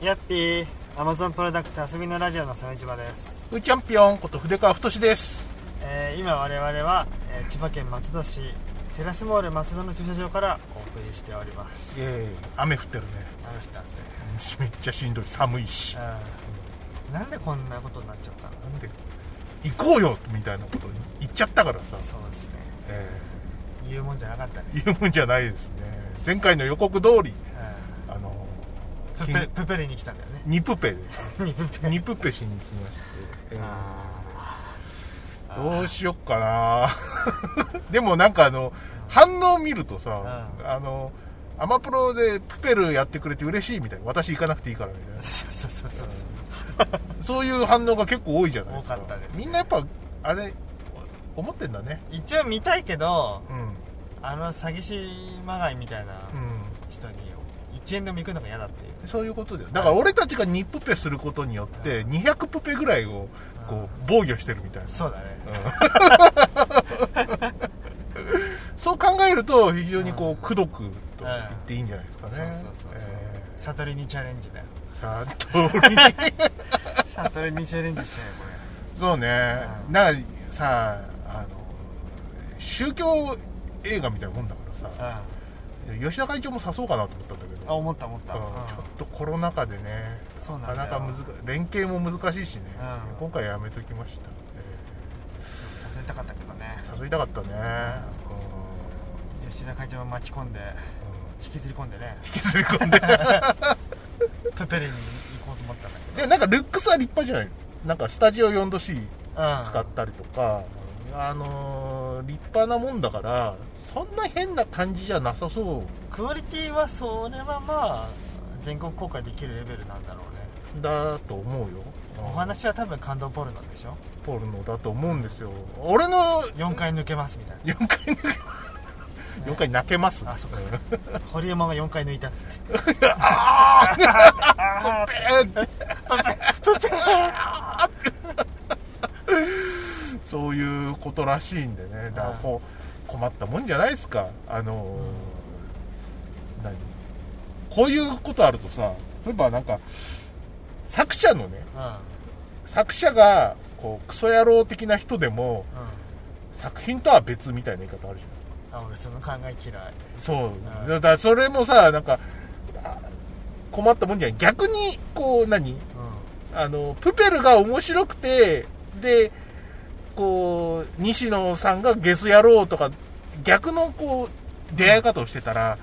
やっぴーアマゾンプロダクツ遊びのラジオの鮫島です、うーチャンピオンこと筆川太です。えー今我々は、えー千葉県松戸市テラスモール松戸の駐車場からお送りしております。イエ雨降ってるね。雨降ったんですね。めっちゃしんどい。寒いし。うん。なんでこんなことになっちゃったの？なんで？行こうよみたいなこと言っちゃったからさ、そうですね。え言うもんじゃなかったね。ー言うもんじゃないですね。前回の予告通り。うんプペプペリに来たんだよね。ニプペで。にプペ。ニプペしに来まして、えー。どうしよっかな。でもなんかあの反応見るとさ、うん。あのアマプロでプペルやってくれて嬉しいみたい。な私行かなくていいからみたいな。そうそうそうそうそう。そういう反応が結構多いじゃないですか。多かったですね。みんなやっぱあれ思ってんだね。一応見たいけどうん。あの詐欺師まがいみたいな。うん1円でも行くのが嫌だっていう。そういうことだよ。だから俺たちが2プペすることによって200プペぐらいをこう防御してるみたいな。そうだね。そう考えると非常にこうくどくと言っていいんじゃないですかね。そうそうそうそう。え悟りにチャレンジだよ。ーさあ通りに悟りにチャレンジしてねそうね。うん。なんかさあの宗教映画みたいなもんだからこされ吉田会長も誘そうかなと思ったんだけど。うんあ思った思った、うん。うん。ちょっとコロナ禍でね。なかなか難連携も難しいしね、うん。今回やめときました、誘いたかったけどね。えー誘いたかったね、吉田会長も巻き込んでうん。うん引きずり込んでね。引きずり込んで。プペレに行こうと思ったんだけでなんかルックスは立派じゃない？なんかスタジオ 4°C ど、うん、使ったりとか、あのー立派なもんだからそんな変な感じじゃなさそう。クオリティはそれはまあ全国公開できるレベルなんだろうね。だと思うよ。お話は多分感動ポルノでしょ？ポルノだと思うんですよ。俺の4回抜けますみたいな。4回抜け4回泣けます。あそっかうん。堀山が4回抜いたっつってそういうことらしいんでね。だからこう困ったもんじゃないですか。あのー何？こういうことあるとさ例えばなんか作者のね作者がこうクソ野郎的な人でも作品とは別みたいな言い方あるじゃん。あ俺その考え嫌い。そう。うん。だからそれもさなんかあ困ったもんじゃない。逆にこう何？うあのプペルが面白くてでこう西野さんがゲス野郎とか逆のこう出会い方をしてたら、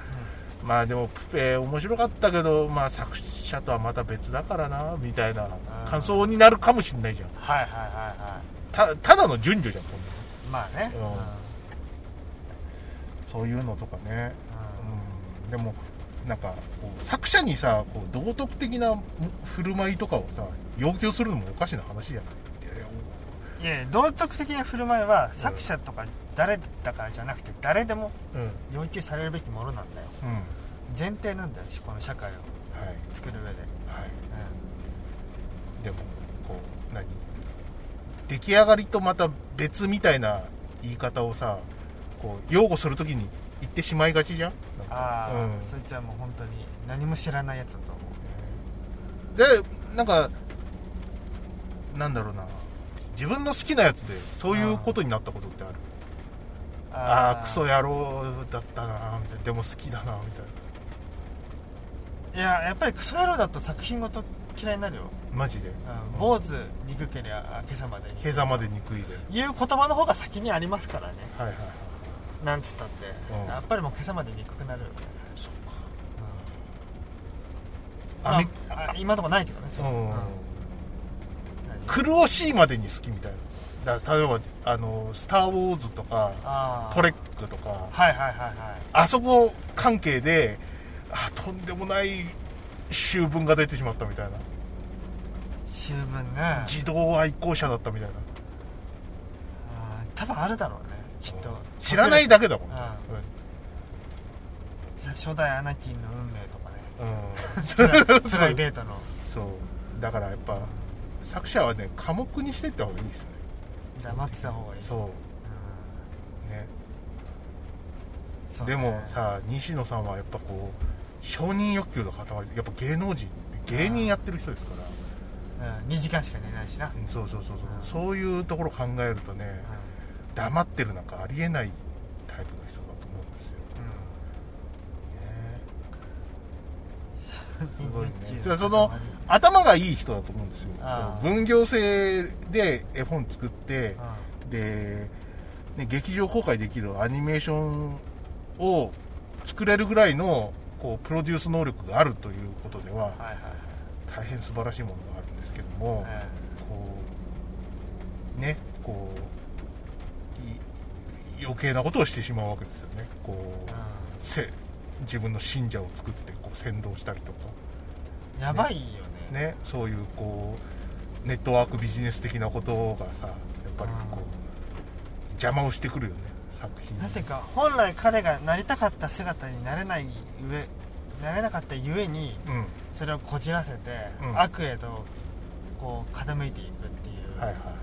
まあでもプペ面白かったけど、まあ、作者とはまた別だからなみたいな感想になるかもしれないじゃん。はいはいはいはたただの順序じゃん今度いまあね。うん。そういうのとかね、うん、でもなんかこう作者にさこう道徳的な振る舞いとかをさ要求するのもおかしな話じゃない？いや道徳的な振る舞いは作者とか誰だからじゃなくて誰でもうん。要求されるべきものなんだよ。うん。前提なんだよこの社会を。はい。作る上で、はい。うでもこう何？出来上がりとまた別みたいな言い方をさこう擁護するときに言ってしまいがちじゃん？ああ、うん。そいつはもう本当に何も知らないやつだと思う。でなんかなんだろうな自分の好きなやつでそういうことになったことってある？ああークソ野郎だったなみたいな。でも好きだなみたいいややっぱりクソ野郎だと作品ごと嫌いになるよ、なマジで？うん、坊主憎けりゃ今朝までに。今朝まで憎いで。いう言葉の方が先にありますからね。はいはいはい。なんつったって、うん。やっぱりもう今朝まで憎くなるよね、そっうん。アメまあ、今のとこないけどねそうかうん苦しいまでに好きみたいな。例えばあの「スター・ウォーズ」とかあ「トレック」とか。はいはいはいはい。あそこ関係であとんでもない修文が出てしまったみたいな。秋分ね。自動愛好者だったみたいな。あー多分あるだろうねきっと。知らないだけだもん、うん。さ初代アナキンの運命とかね。うん。プライベートの。そう。だからやっぱ作者はね寡黙にしていった方がいいですね。黙ってた方がいい。そう。ね。そうね。でもさ西野さんはやっぱこう承認欲求の塊やっぱ芸能人芸人やってる人ですから、うん、2時間しか寝ないしな、うんそうそうそうそう、うん。そういうところ考えるとね、う黙ってるなんかありえないタイプの人だと思うんですよ、ね、んすごいね。うんそれその頭がいい人だと思うんですよ。分業制で絵本作ってで、ね、劇場公開できるアニメーションを作れるぐらいのこうプロデュース能力があるということでは大変素晴らしいものがあるんですけども、えこうねこうい余計なことをしてしまうわけですよね。こう自分の信者を作ってこう先導したりとか。うんやばいよねねそういうこうネットワークビジネス的なことがさやっぱりこう邪魔をしてくるよね作品なんていうか本来彼がなりたかった姿になれない上なれなかったゆえにうん。それをこじらせて、うん。悪へとこう傾いていくっていう、はいはいはい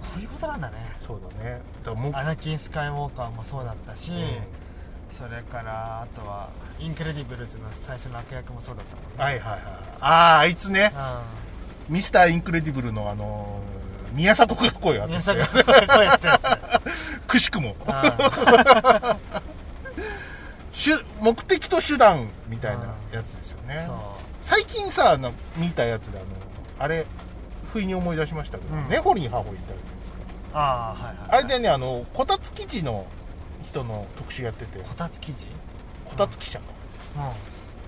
こういうことなんだね。そうだね。だもうアナキン・スカイウォーカーもそうだったし、うんそれからあとはインクレディブルズの最初の悪役もそうだったもんね。はいはいはいあああいつね。うミスターインクレディブルのあのー宮迫が声をん当て。て宮迫が声やってたやくしくも。目的と手段みたいなやつですよね。そう。最近さな見たやつであのあれ不意に思い出しましたけど、うん。ネホリンハホイってあるじゃないですか。ああはいはい。あれでねあのこたつ記事の人の特集やってて。こたつ記事？こたつ記者か、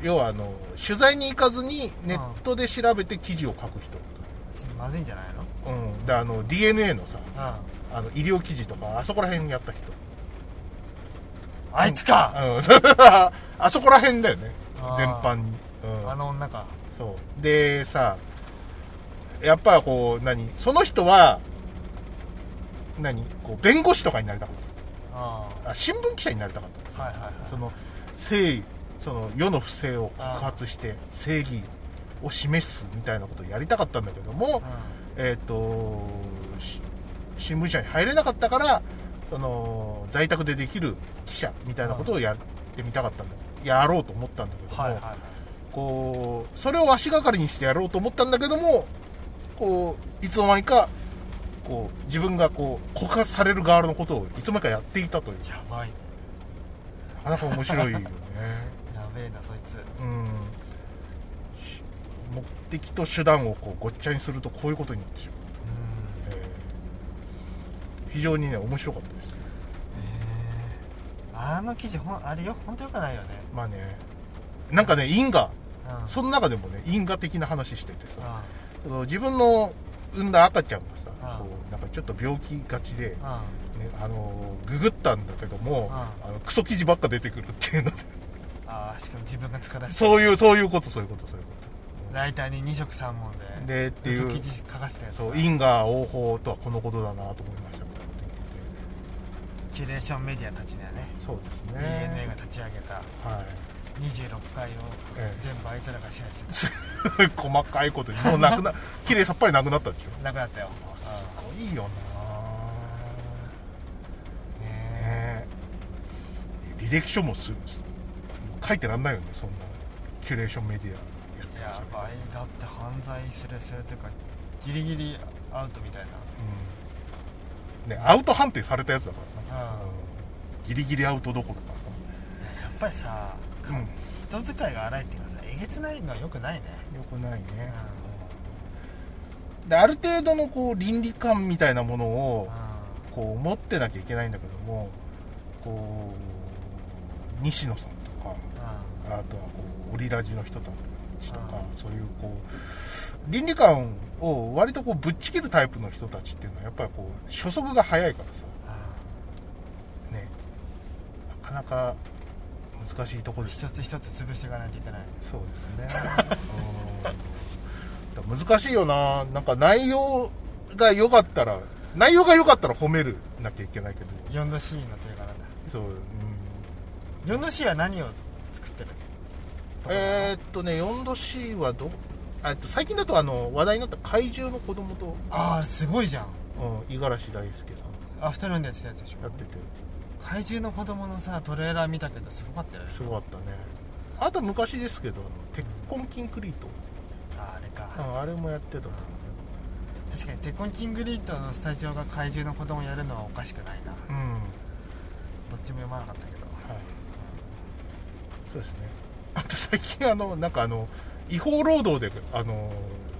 うん。要はあの取材に行かずにネットで調べて記事を書く人、まずいんじゃないの？うん、であの DNA のさうん。あの医療記事とかあそこら辺やった人。あいつか、うん。あそこら辺だよね。全般に、うん。あの女か。そう。でさやっぱこう何？その人は何？こう弁護士とかになりたかっあ新聞記者になりたかったんですよ。あはいはいはい。その正義その世の不正を告発して正義を示すみたいなことをやりたかったんだけども、えっ、とし新聞社に入れなかったからその在宅でできる記者みたいなことをやってみたかったんだ。やろうと思ったんだけども、はいはいはい。こうそれを足がかりにしてやろうと思ったんだけどもこういつの間にかこう自分がこう告発される側のことをいつの間にかやっていたという。やばい。ねなかなか面白いよね。やべえなそいつ。うん。し目的と手段をこうごっちゃにするとこういうことになってしまう、うん。えー。非常にね面白かったです。えー。あの記事ほんあれよ本当よくないよね。まあね。なんかね因果。うん。その中でもね因果的な話しててさ。あその自分の産んだ赤ちゃんがさうん。こうなんかちょっと病気がちで、あね、あのググったんだけども、うん。あのクソ記事ばっか出てくるっていうので。ああしかも自分が疲れてそういうそういうことそういうことそういうこと。ライターに2色3問ででっていう。嘘記事書かせたやつそう因果応報とはこのことだなと思いましたみたいなこと言ってキュレーションメディアたちだよね。てそうです DNA がね立ち上げた。はい。26回をええ。全部あいつらが支配してた。細かいことに。もうなくな 綺麗さっぱりなくなったでしょ。なくなったよ。あすごいよな。うんねね履歴書もすす書いてらんないよねそんな。キュレーションメディアやってえやましたばいだって犯罪するするというかギリギリアウトみたいうん。ねアウト判定されたやつだから。な、うんうんギリギリアウトどころかなやっぱりさ、さ、うん、人使いが荒いっていうかさえげつないのはよくないね。よくないね、うんである程度のこう倫理観みたいなものをうこう持ってなきゃいけないんだけどもこう西野さんとかんあとはこうオリラジの人たちとかうんそういうこう倫理観を割とこうぶっちぎるタイプの人たちっていうのはやっぱりこう初速が早いからさ。うんね。なかなか難しいところです。一つ一つ潰していかないといけない。そうですね 難しいよな。なんか内容が良かったら内容が良かったら褒めるなきゃいけないけど。4度 C の手柄だ。そう、うん、4度 C は何を作ってるえー、っとね 4°C はどあえっと最近だとあの話題になった怪獣の子供とああすごいじゃん。うん五十嵐大輔さん。アフタヌーンでやってたやつでしょ？やってて。怪獣の子供のさトレーラー見たけどすごかったよね。すごかったね。あと昔ですけど鉄コンキンクリートああれかああれもやってたと思確かにテコンキングリートのスタジオが怪獣の子供やるのはおかしくないな。ううん。はいどっちも読まなかったけど。そうですね。あと最近あのなんかあの違法労働であの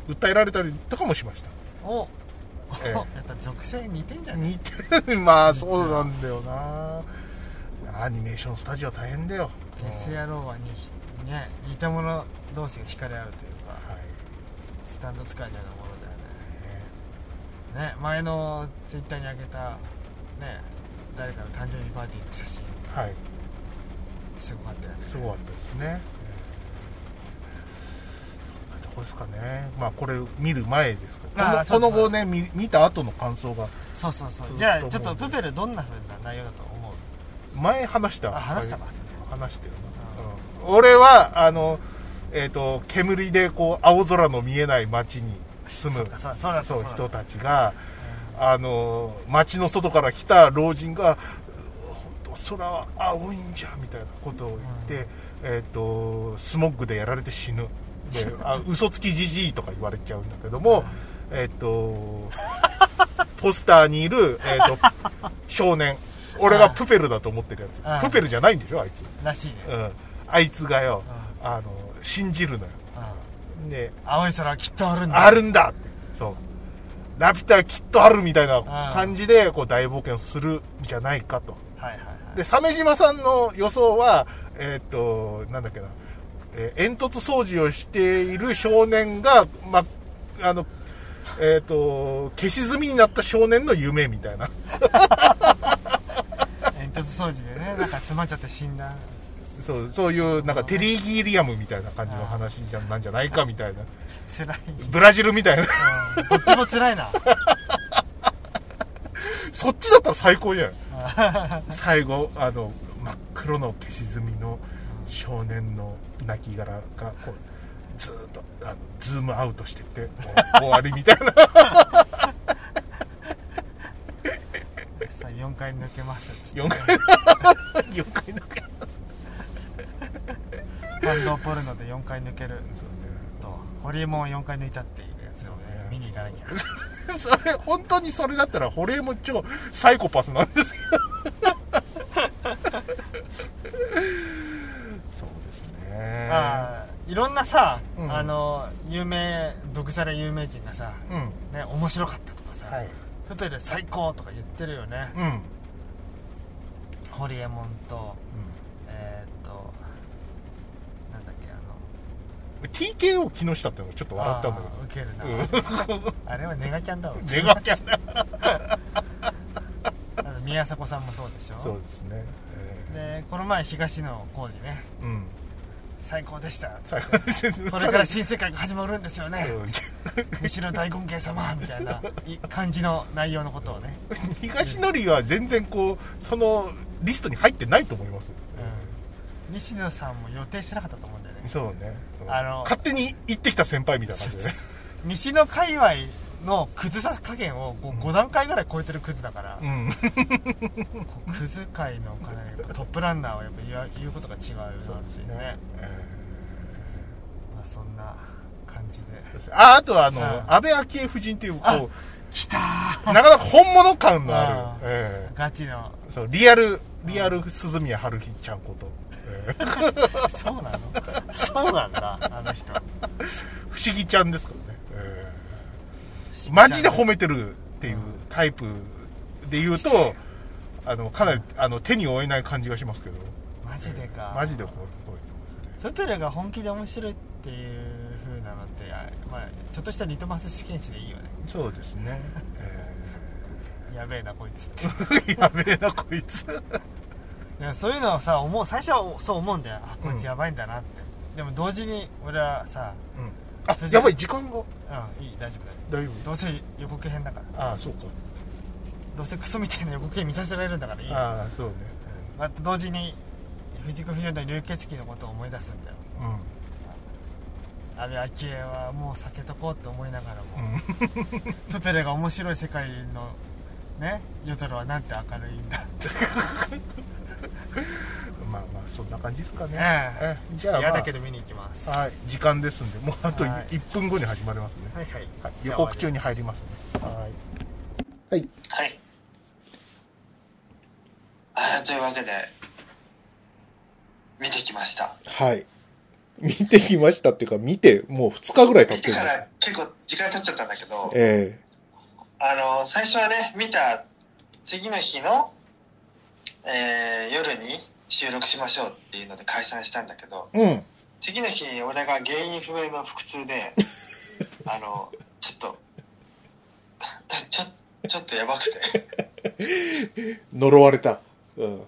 訴えられたりとかもしました。おええ。やっぱ属性似てんじゃね？似てる。まあそうなんだよな。アニメーションスタジオは大変だよ。ゲス野郎はにね似た者同士が惹かれ合うというタンド使いなものだよね。ね前のツイッターに上げたね誰かの誕生日パーティーの写真。はい。すごかったよね。すごかったですね、そんなとこですかね。まあこれ見る前ですからその後ね見見た後の感想がそうそうそう。じゃあちょっとプペルどんな風な内容だと思う？前話したあ話したか話したよな、うん。俺はあのえっ、と煙でこう青空の見えない街に住むそう人たちがあの街の外から来た老人が本当空は青いんじゃみたいなことを言って、えっ、とスモッグでやられて死ぬ。で あ嘘つきじじいとか言われちゃうんだけども、えっ、とポスターにいる、えー、と 少年。俺がプペルだと思ってるやうん。つプペルじゃないんでしょあいつ、らしいね。うん、あいつがようあの信じるのよ。うん。で青い空はきっとあるんだ。あるんだ。ってそう。ラピュタはきっとあるみたいな感じでこう大冒険をするんじゃないかと。はいはいはい。で鮫島さんの予想はえーっとなんだっけな、えー煙突掃除をしている少年がまあのえーっと消し済みになった少年の夢みたいな。煙突掃除でねなんか詰まっちゃって死んだそうそういうなんかテリー・ギーリアムみたいな感じの話じゃなんじゃないかみたいな。辛い。ブラジルみたいな。うん。どっちも辛いな。そっちだったら最高じゃん。最後あの真っ黒の消し済みの少年の亡骸がこうずーっとあのズームアウトしてって終わりみたいな。さあ4回抜けます。4回4回だけ感動ポルノで4回抜けるとホリエモンを4回抜いたっていうやつをねね。見に行かなきゃ。ね それ本当にそれだったら堀江も超サイコパスなんですけど そうですね。ああいろんなさ、うん。あの有名毒され有名人がさ、うん。ね、面白かったとかさ、はい。プペル最高とか言ってるよね、うん、うんホリエモンとえー、っとなんだっけあの TKO 木下ってのがちょっと笑ったんだあーウケるな、あれはネガキャンだわ。けどネガキャンだ。宮迫さんもそうでしょ？そうですね、えでこの前東野幸治ね。ーうん。最高でした。これから新世界が始まるんですよね。うん。西野大権現様みたいない感じの内容のことをね、東のりは全然こうそのリストに入ってないと思います、うん、西野さんも予定してなかったと思うそうね、うん。あの勝手に行ってきた先輩みたいな感じでね。西野界隈のクズさ加減を 5, 5段階ぐらい超えてるクズだから、うん。クズ界のかなりトップランナーはやっぱ言わ言うことが違うなっていうね。えまあ、そんな感じで。ーああとはあの、うん。安倍昭恵夫人っていうあこ来たうなかなか本物感のある。あー、えガチの。ーそうリアルリアル鈴宮春日ちゃんこと、えー そうなの？そうなんだあの人。不思議ちゃんですからね、えー。マジで褒めてるっていうタイプで言うとあのかなりあの手に負えない感じがしますけど。マジでか。マジで褒めてますね。プペルが本気で面白いっていう風なのってあまあ、ちょっとしたリトマス試験紙でいいよね。そうですね、え やべえなこいつって。ー やべえなこいつそういうのをさ思う最初はそう思うんだよ。あこいつうん。やばいんだなって、でも同時に俺はさうん。あやばい時間が？うんいい大丈夫だよ。大丈どうせ予告編だから。夫ああそうか。どうせクソみたいな予告編見させられるんだからいいよ。ああそうね。また同時に藤子不二雄の流血鬼のことを思い出すんだよ。うん。安倍昭恵はもう避けとこうって思いながらも、うん。プペルが面白い世界のね夜空はなんて明るいんだって まあまあそんな感じですかね、ええ。えじゃあ、まあ嫌だけど見に行きます。はい、時間ですんでもうあとはい。1分後に始まりますね、はいはい。予告中に入りますね。はい、はい、はい。あというわけで、見てきました。はい。見てきましたっていうか見てもう2日ぐらい経見ってるんですてから結構時間経っちゃったんだけど、え。あの、最初はね、見た次の日の、えー夜に収録しましょうっていうので解散したんだけど、えうん。次の日に俺が原因不明の腹痛で、あの、ちょっと、ちょ、ちょっとやばくて、呪われた、うん、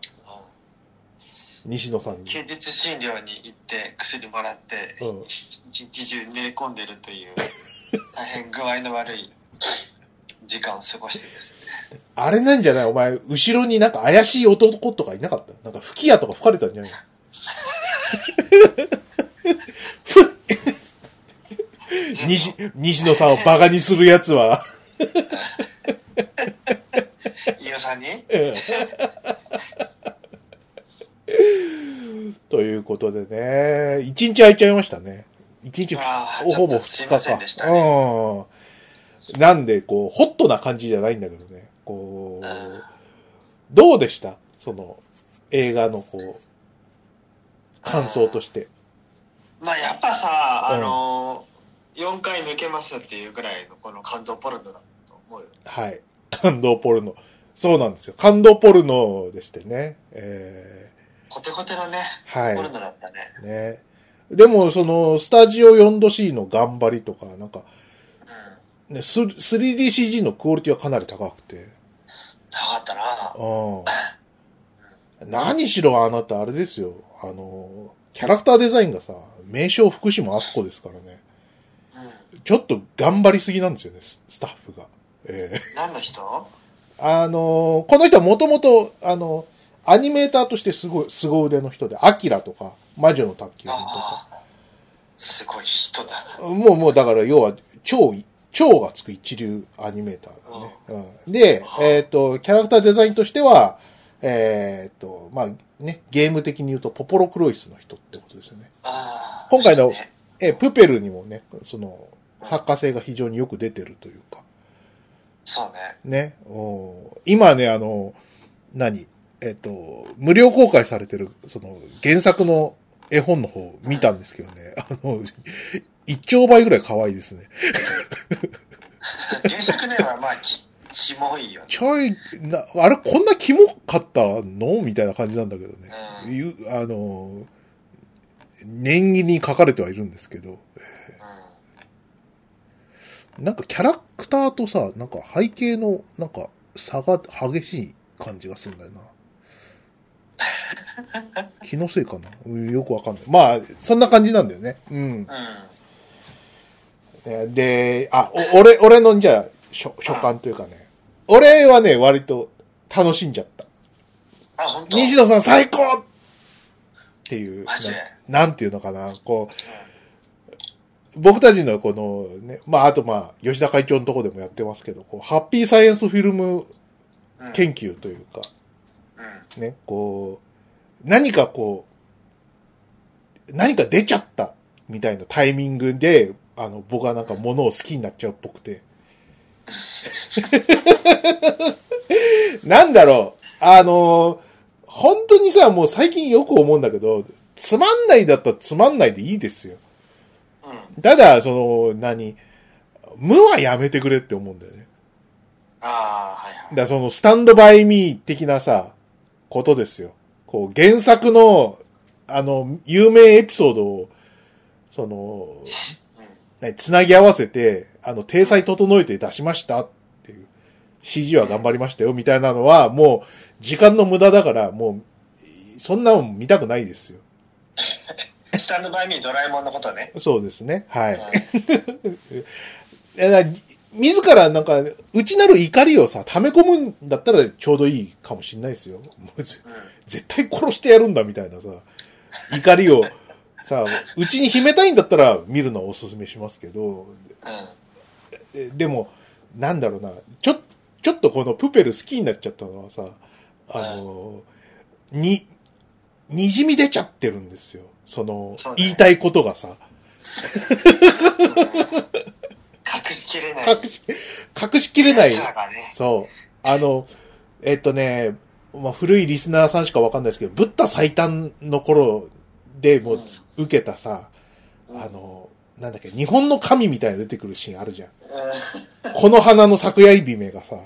西野さんに。休日診療に行って薬もらって、うん。一日中寝込んでるという大変具合の悪い時間を過ごしてですねあれなんじゃない？お前、後ろになんか怪しい男とかいなかった？なんか吹き矢とか吹かれたんじゃない？西、西野さんをバカにするやつは、飯尾さんに？ということでね、一日空いちゃいましたね。一日、ほぼ二日か。ね。うん。なんで、こう、ホットな感じじゃないんだけどね。こう、うんどうでした？その、映画のこう、感想として。まあやっぱさあうんの4回抜けますっていうぐらいのこの感動ポルノだと思うよはい。感動ポルノ。そうなんですよ。感動ポルノでしてね。えコテコテのねー、はい。ポルノだったねね。でも、その、スタジオ 4°C の頑張りとか、なんか、うんね、ス 3DCG のクオリティはかなり高くて。高かったなうん。何しろあなた、あれですよ。あの、キャラクターデザインがさ、名称福島敦子ですからね。うんちょっと頑張りすぎなんですよね、ススタッフが。ええ何の人？あの、この人はもともと、あの、アニメーターとしてすごい、凄腕の人で、アキラとか、魔女の宅急便とか。ああすごい人だもう、もう、だから、要は、超、超がつく一流アニメーターだね。うん、で、えっ、と、キャラクターデザインとしては、えっ、と、まあ、ね、ゲーム的に言うと、ポポロクロイスの人ってことですよね。今回のね。え、プペルにもね、その、作家性が非常によく出てるというか、そうね。ね。うん今ね、あの、何？えっ、と、無料公開されてる、その、原作の絵本の方見たんですけどね、あの、一丁倍ぐらい可愛いですね。原作ではまあきキモいよねちょい、な、あれ、こんなキモかったの？みたいな感じなんだけどね。うんゆあの、念入りに書かれてはいるんですけど、なんかキャラクターとさ、なんか背景の、なんか差が激しい感じがするんだよな。気のせいかな？うんよくわかんない。まあ、そんな感じなんだよね。うん。うんで、あ、お俺、俺のじゃあ、所所感というかね。俺はね、割と楽しんじゃった。あ本当？西野さん最高っていう、マジで？ななんていうのかな、こう、僕たちのこのね、まあ、あとまあ、吉田会長のとこでもやってますけど、こう、ハッピーサイエンスフィルムうん。研究というか、うん。ね、こう、何かこう、何か出ちゃったみたいなタイミングで、あの、僕はなんか物を好きになっちゃうっぽくて。なんだろう、あの、本当にさ、もう最近よく思うんだけど、つまんないだったらつまんないでいいですよ。うんただ、その、何、無はやめてくれって思うんだよね。ああはいはいだそのスタンドバイミー的なさ、ことですよ。こう、原作の、あの、有名エピソードを、その、う んね、つなぎ合わせて、あの、体裁整えて出しましたっていう、CG は頑張りましたよ、みたいなのは、もう、時間の無駄だから、もう、そんなの見たくないですよ。スタンドバイミードラえもんのことね。そうですね。はい。うん 自らなんか、内なる怒りをさ、溜め込むんだったらちょうどいいかもしんないですよ。もうぜ絶対殺してやるんだみたいなさ、怒りをさ、内に秘めたいんだったら見るのはおすすめしますけど、うん。でも、なんだろうな、ちょ、ちょっとこのプペル好きになっちゃったのはさ、あの、に、滲み出ちゃってるんですよ。その、ね言いたいことがさ。隠しきれない。隠し、隠しきれない。ね。そう。あの、えっとね、まあ、古いリスナーさんしかわかんないですけど、ブッダ最短の頃でもう受けたさ、うんあの、なんだっけ、日本の神みたいなの出てくるシーンあるじゃん。う この花の咲夜姫がさ、ん。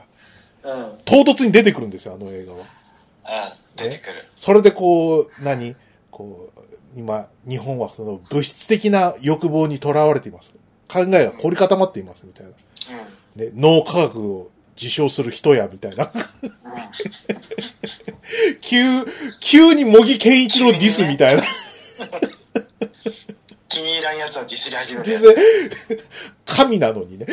うん。うん。唐突に出てくるんですよ、あの映画は。出てくる。それでこう、何？こう、今、日本はその物質的な欲望にとらわれています。考えが凝り固まっています、みたいな。うん。ね、脳科学を自称する人や、みたいな。急、急に模擬健一郎ディスみたいな。気に入らんやつをディスり始めるや神なのにね。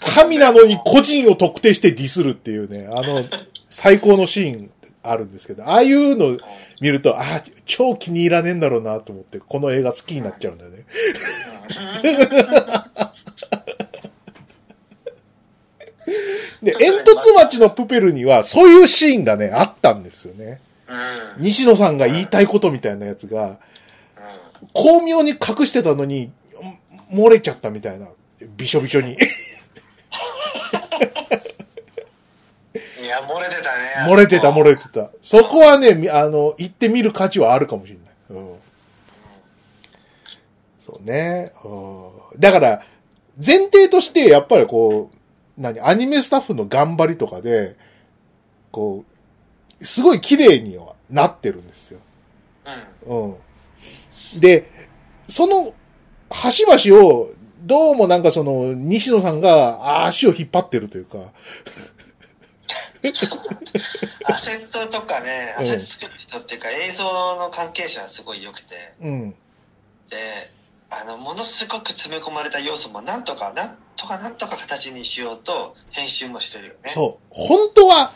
神なのに個人を特定してディスるっていうね、あの、最高のシーンあるんですけど、ああいうの見ると、ああ、超気に入らねえんだろうなと思って、この映画好きになっちゃうんだよね。で、煙突町のプペルには、そういうシーンがね、あったんですよね。西野さんが言いたいことみたいなやつが、巧妙に隠してたのに、ん漏れちゃったみたいな。びしょびしょに。いや、漏れてたね。漏れてた、漏れれてた。そこはね、みあの、行ってみる価値はあるかもしれない。うん。そうね。うん。だから、前提として、やっぱりこう、何、アニメスタッフの頑張りとかで、こう、すごい綺麗にはなってるんですよ。うん。うん。で、その、端々を、どうもなんかその、西野さんが足を引っ張ってるというか、アセットとかね、うんアセット作る人っていうか、映像の関係者はすごい良くて、うん。で、あの、ものすごく詰め込まれた要素もなんとか、なんとかなんとか形にしようと、編集もしてるよね。そう。本当は、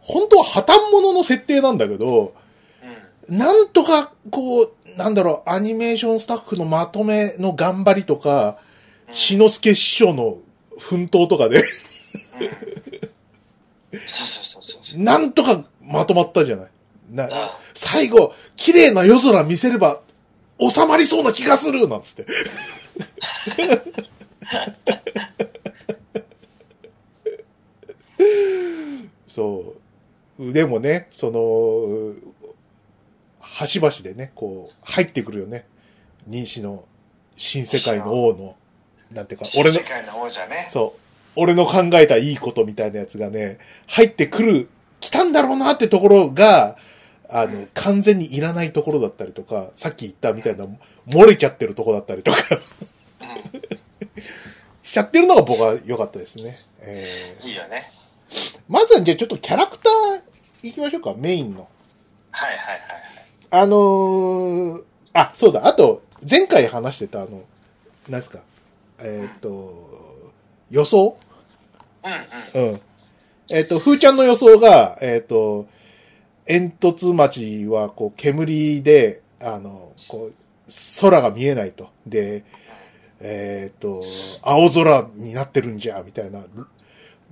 本当は破綻者の設定なんだけど、う。ん。なんとか、こう、なんだろう、アニメーションスタッフのまとめの頑張りとか、うん志の輔師匠の奮闘とかで、うん。そうそうそう。なんとかまとまったじゃない。なあ最後、綺麗な夜空見せれば、収まりそうな気がするなんつって。そう。でもね、その、端々でね、こう、入ってくるよね。認知の新世界の王の、なんていうか、俺の世、界の王者ね。そう。俺の考えたいいことみたいなやつがね、入ってくる、来たんだろうなってところが、あの、完全にいらないところだったりとか、さっき言ったみたいな、漏れちゃってるところだったりとか、うん。しちゃってるのが僕は良かったですね。えー、いいよね。まずはじゃあちょっとキャラクター行きましょうか、メインの。はいはいはいあのー、あ、そうだ、あと、前回話してたあの、なんですか、えっ、と、予想？はい。うんうん。うん。えっ、と、ふーちゃんの予想が、えっ、と、煙突町は、こう、煙で、あの、こう、空が見えないと。で、えっ、と、青空になってるんじゃ、みたいな。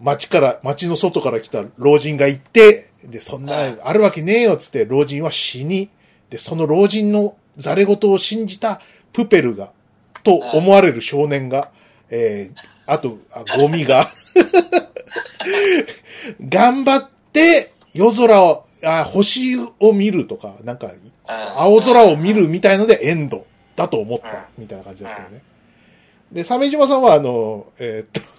町から、町の外から来た老人が行って、で、そんな、あるわけねえよ、つって、老人は死に、で、その老人のザレ言を信じたプペルが、と思われる少年が、えー、あと、あゴミが、頑張って夜空を、あ星を見るとか、なんか、青空を見るみたいのでエンドだと思った、みたいな感じだったよね。で、鮫島さんは、あの、えーっと、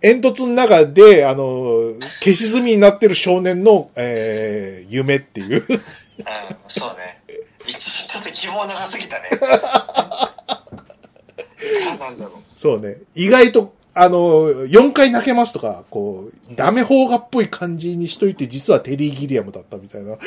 煙突の中で、あの、消し済みになってる少年の、えー、夢っていう。うん、そうね。一ちょっと希望なさすぎたね。何なんだろう。そうね。意外と、あの、4回泣けますとか、こう、ダメ邦画っぽい感じにしといて、実はテリー・ギリアムだったみたいな。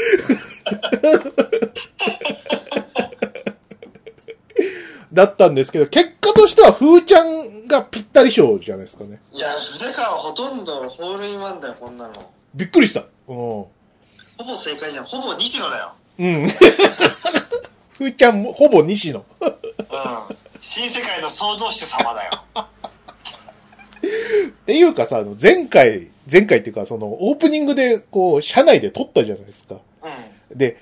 だったんですけど、結果としては、ふーちゃんがぴったり賞じゃないですかね。いや、筆川ほとんどホールインワンだよ、こんなの。びっくりした。うん。ほぼ正解じゃん。ほぼ西野だよ。うん。ふーちゃんも、ほぼ西野。うん。新世界の創造主様だよ。っていうかさ、あの、前回前回っていうか、その、オープニングで、こう、車内で撮ったじゃないですか。うん。で、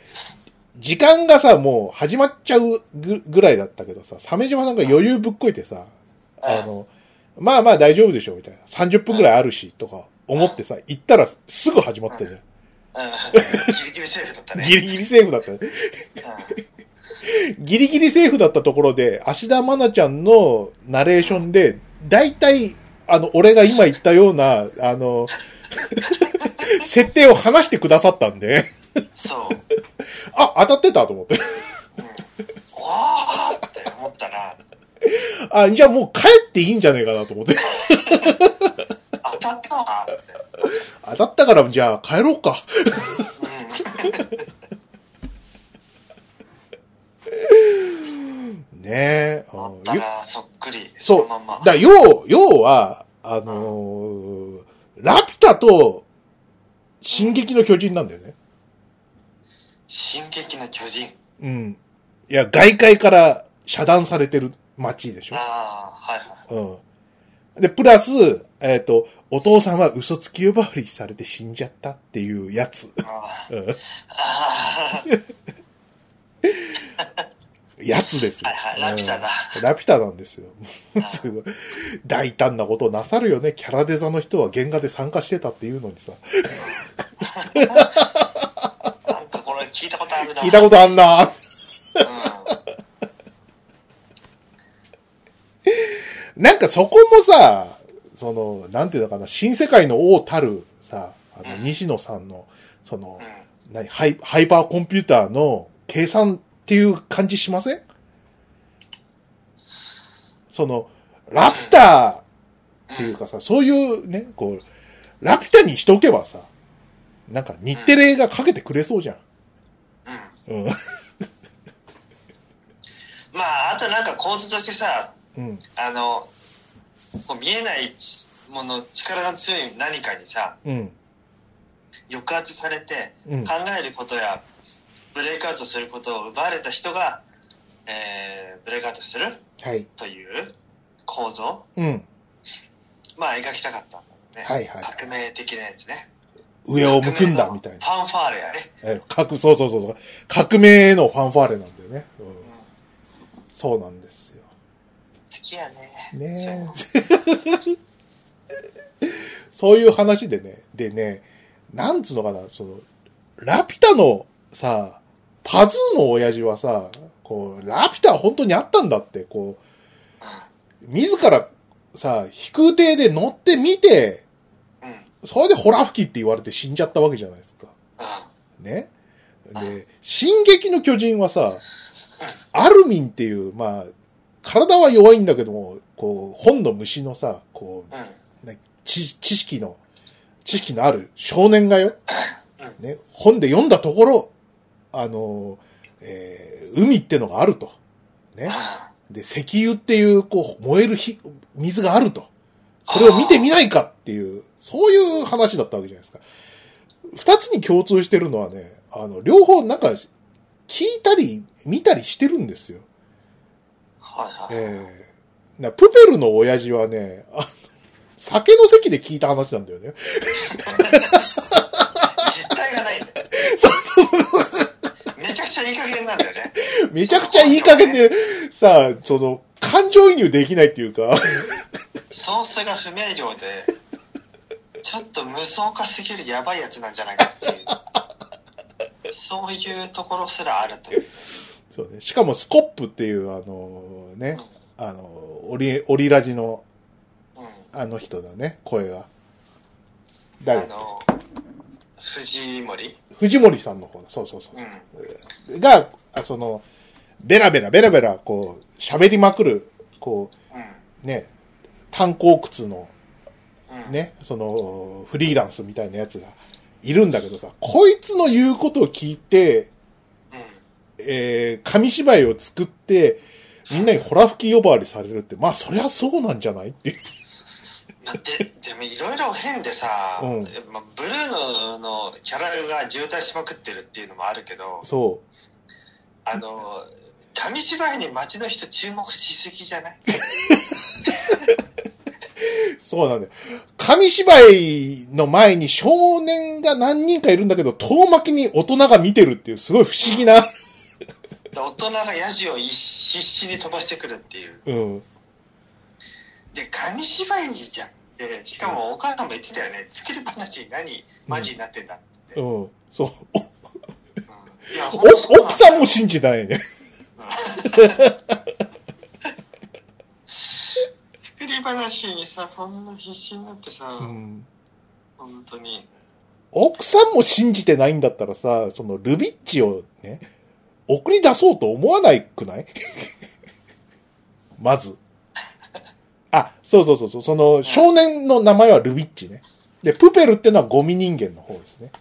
時間がさ、もう始まっちゃうぐぐらいだったけどさ、鮫島さんが余裕ぶっこいてさ、あの、まあまあ大丈夫でしょ、みたいな。30分ぐらいあるし、とか思ってさ、行ったらすぐ始まったじゃん。うん。ギリギリセーフだったね。ギリギリセーフだったね。ギリギリセーフだったところで、芦田愛菜ちゃんのナレーションで、大体、あの、俺が今言ったような、あの、設定を話してくださったんで、うん。そう。あ、当たってたと思って。うん。おーって思ったら、あ、じゃあもう帰っていいんじゃねえかなと思って。当たったわーって。当たったから、じゃあ帰ろうか。ねえ。うん。あうんったら、そっくり。そう。のまんま。だ要、要は、あのーラピュタと、進撃の巨人なんだよね。進撃の巨人。うん。いや、外界から遮断されてる街でしょ。ああ、はいはい。うん。で、プラス、えっ、と、お父さんは嘘つき呼ばわりされて死んじゃったっていうやつ。ああやつですよ。はいはいラピュタだうんラピュタなんですよー。すごい 大胆なことをなさるよね。キャラデザの人は原画で参加してたっていうのにさ。聞いたことあるな。聞いたことあんな。うん。なんかそこもさ、その、なんていうのかな、新世界の王たるさ、あの、うん西野さんの、そのう、ん。何ハイ、ハイパーコンピューターの計算っていう感じしません？その、ラピュタっていうかさ、そういうね、こう、ラピュタにしとけばさ、なんか日テレがかけてくれそうじゃん。まあ、あとなんか構図としてさ、うん。あの、こう見えないもの、力が強い何かにさ、うん。抑圧されて、うん考えることやブレイクアウトすることを奪われた人が、えーブレイクアウトするはい。という構造、うん。まあ描きたかったんだよね。はいはいはい革命的なやつね。上を向くんだ、みたいな。ファンファーレやね。え、革、そうそうそうそう。革命へのファンファーレなんだよね。うん。うんそうなんですよ。好きやね。ねそういうの そういう話でね。でね、なんつうのかな、その、ラピュタのさ、パズーの親父はさ、こう、ラピュタは本当にあったんだって、こう、自らさ、飛空艇で乗ってみて。それでホラ吹きって言われて死んじゃったわけじゃないですか。うん。ね？で、進撃の巨人はさ、アルミンっていう、まあ、体は弱いんだけども、こう、本の虫のさ、こうね知知識の、知識のある少年がよ、うんね、本で読んだところ、あの、えー海ってのがあると。ね？で、石油っていう、こう、燃える火、水があると。それを見てみないかっていう、そういう話だったわけじゃないですか。二つに共通してるのはね、あの、両方なんか、聞いたり、見たりしてるんですよ。はいはい。ええなプペルの親父はね、あの酒の席で聞いた話なんだよね。実体がないんだよ。めちゃくちゃいい加減なんだよね。めちゃくちゃいい加減で、さ、その、感情移入できないっていうか、ソースが不明瞭で、ちょっと無双化すぎるやばいやつなんじゃないかっていう。そういうところすらあるという。そうね。しかもスコップっていう、あのね、あの、オリ、オリラジの、うん。うん。あの人だね、声が。あ誰の、藤森藤森さんの方だ。そうそうそうん。う。が、あその、ベラベラベラベラ、こう、喋りまくる、こうん。う、ね、炭鉱窟の、うん。ね、その、フリーランスみたいなやつがいるんだけどさ、こいつの言うことを聞いて、うん。えー、紙芝居を作って、みんなにホラ吹き呼ばわりされるって、まあ、そりゃそうなんじゃないっていう。まあででもいろいろ変でさ、うんまあ、ブルーノのキャラが渋滞しまくってるっていうのもあるけどそあの紙芝居に街の人注目しすぎじゃない？そうなんだよ。紙芝居の前に少年が何人かいるんだけど、遠巻きに大人が見てるっていう、すごい不思議な。大人がヤジを必死に飛ばしてくるっていう。うん。で、紙芝居にじゃん。で、しかもお母さんも言ってたよね。作り話何マジになってんだって。うんうん。そう。おいや、奥さんも信じてないね。作り話にさ、そんな必死になってさ、うん。本当に。奥さんも信じてないんだったらさ、そのルビッチをね、送り出そうと思わないくない？まず。あ、そうそうそうそう、その少年の名前はルビッチね。で、プペルってのはゴミ人間の方ですね。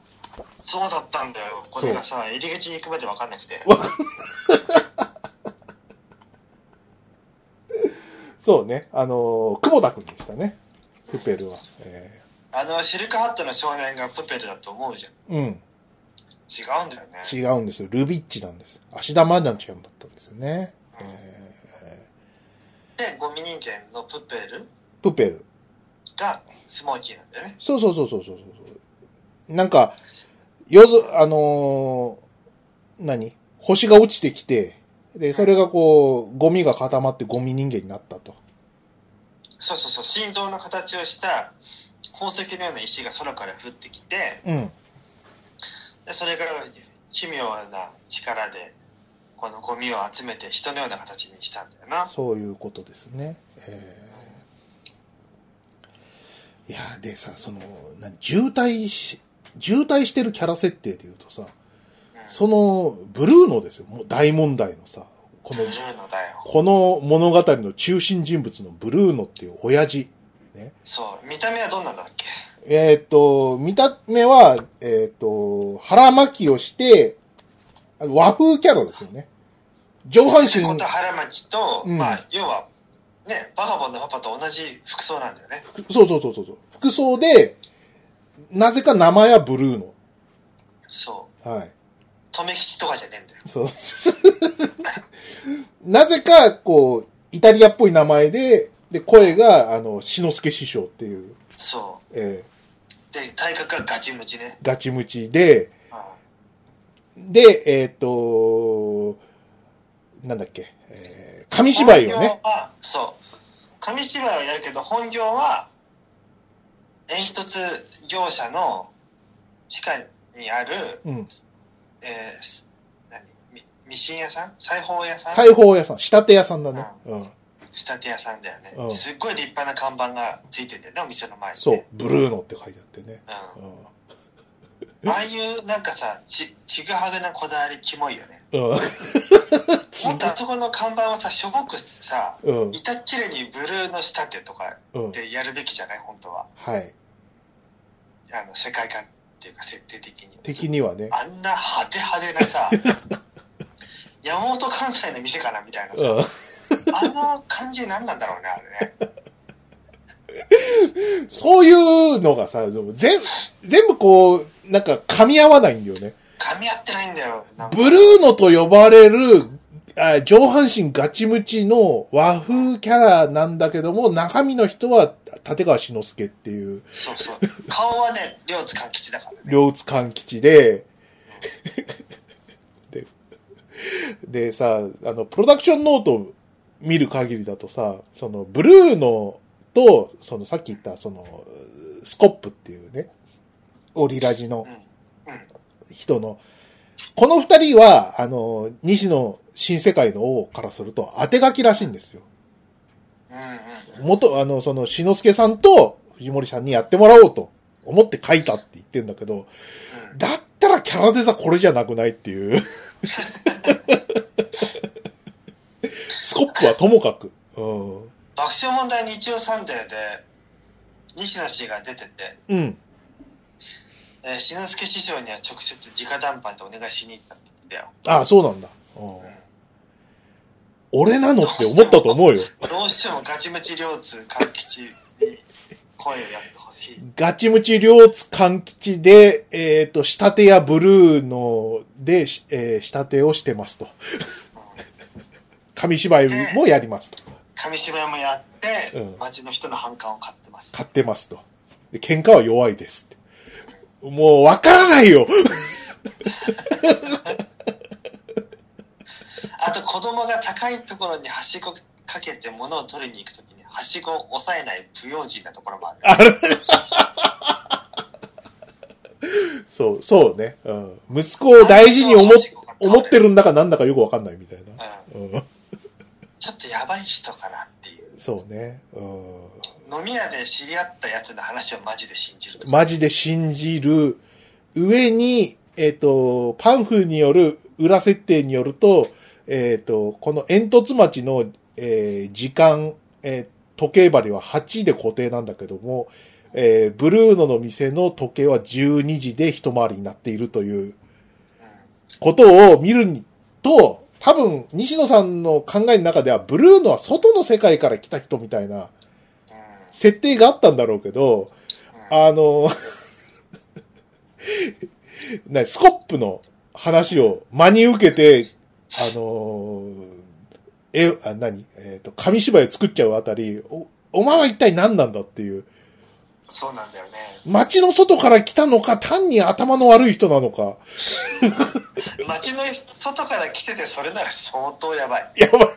そうだったんだよ。これがさ、入り口に行くまで分かんなくて。そうね、あのー久保田くんでしたね。プペルは。えあの、シルクハットの少年がプペルだと思うじゃん。ーうん。違うんだよね。違うんですよ。ルビッチなんです。芦田愛菜ちゃんだったんですよね。えで、ゴミ人間のプペル？ープペル。がスモーキーなんだよね。そうそうそうそうそうそう。なんか、夜ず、あのー何？星が落ちてきて、で、それがこう、ゴミが固まってゴミ人間になったと。そうそうそう、心臓の形をした宝石のような石が空から降ってきて、うん。でそれが奇妙な力で、このゴミを集めて人のような形にしたんだよな。そういうことですね。えーいや、でさ、その、何、渋滞し、渋滞してるキャラ設定で言うとさ、うんその、ブルーノですよ。もう大問題のさ、このブル、ーノだよ。この物語の中心人物のブルーノっていう親父。ね。そう、見た目はどんなんだっけ？えーっと、見た目は、えーっと、腹巻きをして、和風キャラですよね。上半身、こと腹巻きと、うんまあ、要は、ね、バカボンのパパと同じ服装なんだよね。そうそうそうそうそう。服装で、なぜか名前はブルーノ。そう。はい。留吉とかじゃねえんだよ。そう。なぜか、こう、イタリアっぽい名前で、で、声が、あの、志の輔師匠っていう、そえう。で、体格がガチムチね。ーガチムチで、うんで、えーっと、なんだっけ、えー紙芝居を本ね、そう。紙芝居をやるけど、本業は、煙突業者の地下にある、うん。えーす何？ミミシン屋さん？裁縫屋さん？裁縫屋さん、仕立て屋さんだね。うん。仕立て屋さんだよね、うんすっごい立派な看板がついてんだよね、お店の前に、ね。そう、ブルーノって書いてあってね。うん。ああいう、なんかさ、ち、ちぐはぐなこだわりキモいよね。うん。うん。ほんとあそこの看板はさ、しょぼくさ、うん。いたっきれにブルーの仕立てとかうん。でやるべきじゃない？本当は。はい。あの、世界観っていうか設定的に。的にはね。あんな派手派手なさ、山本関西の店かなみたいなさ、うん。あの感じ何なんだろうね、あれね。そういうのがさ、全全部こう、なんか噛み合わないんだよね。噛み合ってないんだよ。ブルーノと呼ばれる、あ上半身ガチムチの和風キャラなんだけども、中身の人は立川志の輔っていう、そうそう。顔はね、両津勘吉だからね。両津勘吉で、で、でさ、あの、プロダクションノートを見る限りだとさ、その、ブルーノと、その、さっき言った、その、スコップっていうね、オリラジの。人の、この二人は、あの、西野新世界の王からすると当て書きらしいんですよ。元、あの、その、志の輔さんと藤森さんにやってもらおうと思って書いたって言ってんだけど、うんだったらキャラデザこれじゃなくないっていう。スコップはともかく。うん。爆笑問題日曜サンデーで、西野氏が出てて、うん。えー、志の輔師匠には直接直談判でお願いしに行ったって言ってああ、そうなんだ。うん。俺なのって思ったと思うよ。どうしてもガチムチ両津勘吉に声をやってほしい。ガチムチ両津勘吉で、えっ、と、仕立てやブルーので、しえー仕立てをしてますと。紙芝居もやりますと。紙芝居もやって、うん街の人の反感を買ってます。買ってますと。で喧嘩は弱いですって。もうわからないよ。あと子供が高いところにはしごかけて物を取りに行くときに、はしごを押さえない不用心なところもある。そう、そうね。うん。息子を大事に思っ思ってるんだかなんだかよくわかんないみたいな。うん。うん。ちょっとやばい人かなっていう。そうね。うん。飲み屋で知り合ったやつの話をマジで信じる。マジで信じる上に、えっ、と、パンフによる、裏設定によると、えっ、と、この煙突町の、えー時間、えー時計針は8で固定なんだけども、えーブルーノの店の時計は12時で一回りになっているといううん。ことを見るにと、多分、西野さんの考えの中では、ブルーノは外の世界から来た人みたいなうん。設定があったんだろうけど、うん。あの、な スコップの話を真に受けて、あの、え、あ、何？えっ、と、紙芝居を作っちゃうあたり、お、お前は一体何なんだっていう。そうなんだよね。街の外から来たのか、単に頭の悪い人なのか。街の外から来ててそれなら相当やばい。やばい。だか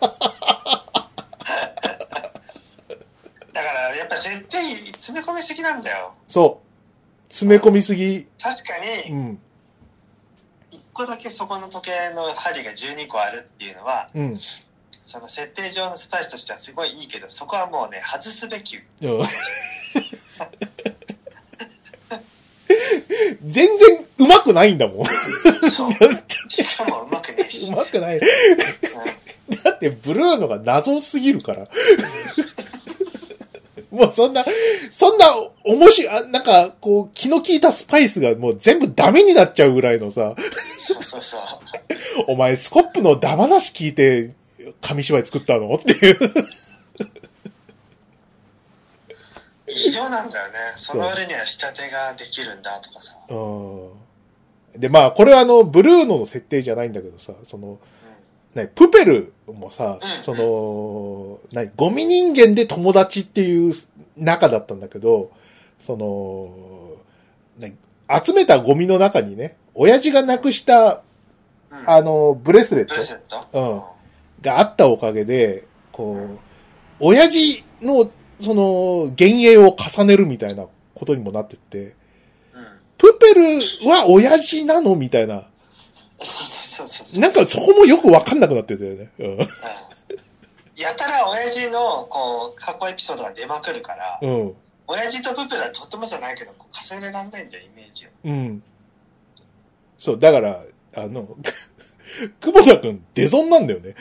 らやっぱ設定詰め込みすぎなんだよ。そう。詰め込みすぎ。確かに、うん。1個だけそこの時計の針が12個あるっていうのは、うん。その設定上のスパイスとしてはすごいいいけど、そこはもうね、外すべき。うん 全然うまくないんだもん。うそう。しかもうまくねえし。まくない。うんだってブルーのが謎すぎるから。もうそんな、そんな面白い、あなんかこう気の利いたスパイスがもう全部ダメになっちゃうぐらいのさ、そうそうそう。お前スコップのダマなし聞いて紙芝居作ったの？っていう。異常なんだよね。その割には仕立てができるんだとかさ。うんで、まあこれはあの、ブルーノの設定じゃないんだけどさ、その、ね、プペルもさ、うん。その、なゴミ人間で友達っていう仲だったんだけど、その、ね、集めたゴミの中にね、親父がなくした、あの、ブレスレッブレレット？うん。があったおかげで、こう、親父の、その、幻影を重ねるみたいなことにもなってって、うん。プペルは親父なの？みたいな。そうそうそう。なんかそこもよくわかんなくなってたよね。うんうんやたら親父のこう過去エピソードが出まくるから、うん。親父とプペルはとてもじゃないけど重ねらんないんだよイメージをうん。そう、だから、あの、久保田くん、デゾンなんだよね。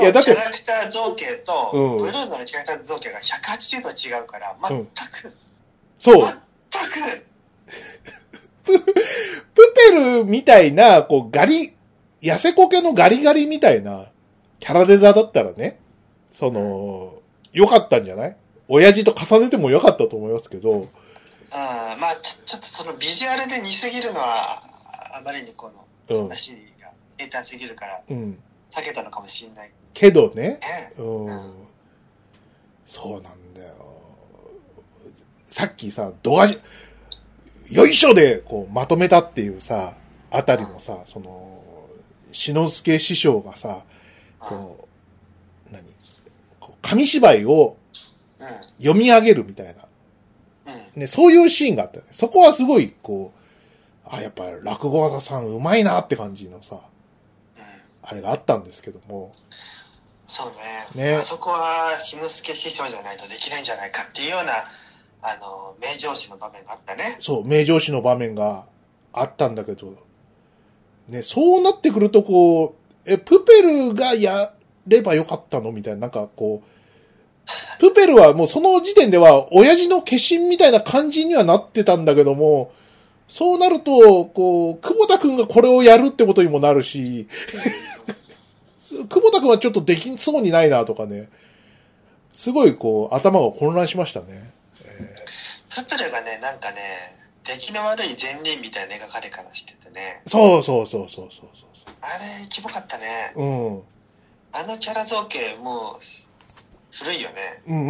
いやだってャラクター造形と、うんブルーノのキャラクター造形が180度違うから全く、そう。全くプペルみたいな、こう、ガリ、痩せこけのガリガリみたいなキャラデザだったらね、その、良かったんじゃない？親父と重ねても良かったと思いますけど、うんまあちょちょっとそのビジュアルで似すぎるのはあまりにこのうん、話が平坦すぎるからうん。避けたのかもしれない。けどね、ね。うん。うん。そうなんだよ。さっきさ、ドア、よいしょで、こう、まとめたっていうさ、あたりもさ、その、志の輔師匠がさ、こう、何？こう紙芝居をうん。読み上げるみたいな、うん。ね、そういうシーンがあったよね。そこはすごい、こう、あ、やっぱ落語家さんうまいなって感じのさ、うん。あれがあったんですけども、そうね。ね。あそこは志の輔師匠じゃないとできないんじゃないかっていうようなあの名上司の場面があったね。そう、名上司の場面があったんだけど、ね、そうなってくるとこう、え、プペルがやればよかったの？みたいな、なんかこう、プペルはもうその時点では親父の化身みたいな感じにはなってたんだけども、そうなると、こう、久保田くんがこれをやるってことにもなるし、久保田くんはちょっとできそうにないなとかね、すごいこう、頭が混乱しましたね。プペルがねなんかね出来の悪い善人みたいな描かれ方しててねそうそうそうそうそうあれキモかったねそう。うん。あのキャラ造形もう古いよね。うん。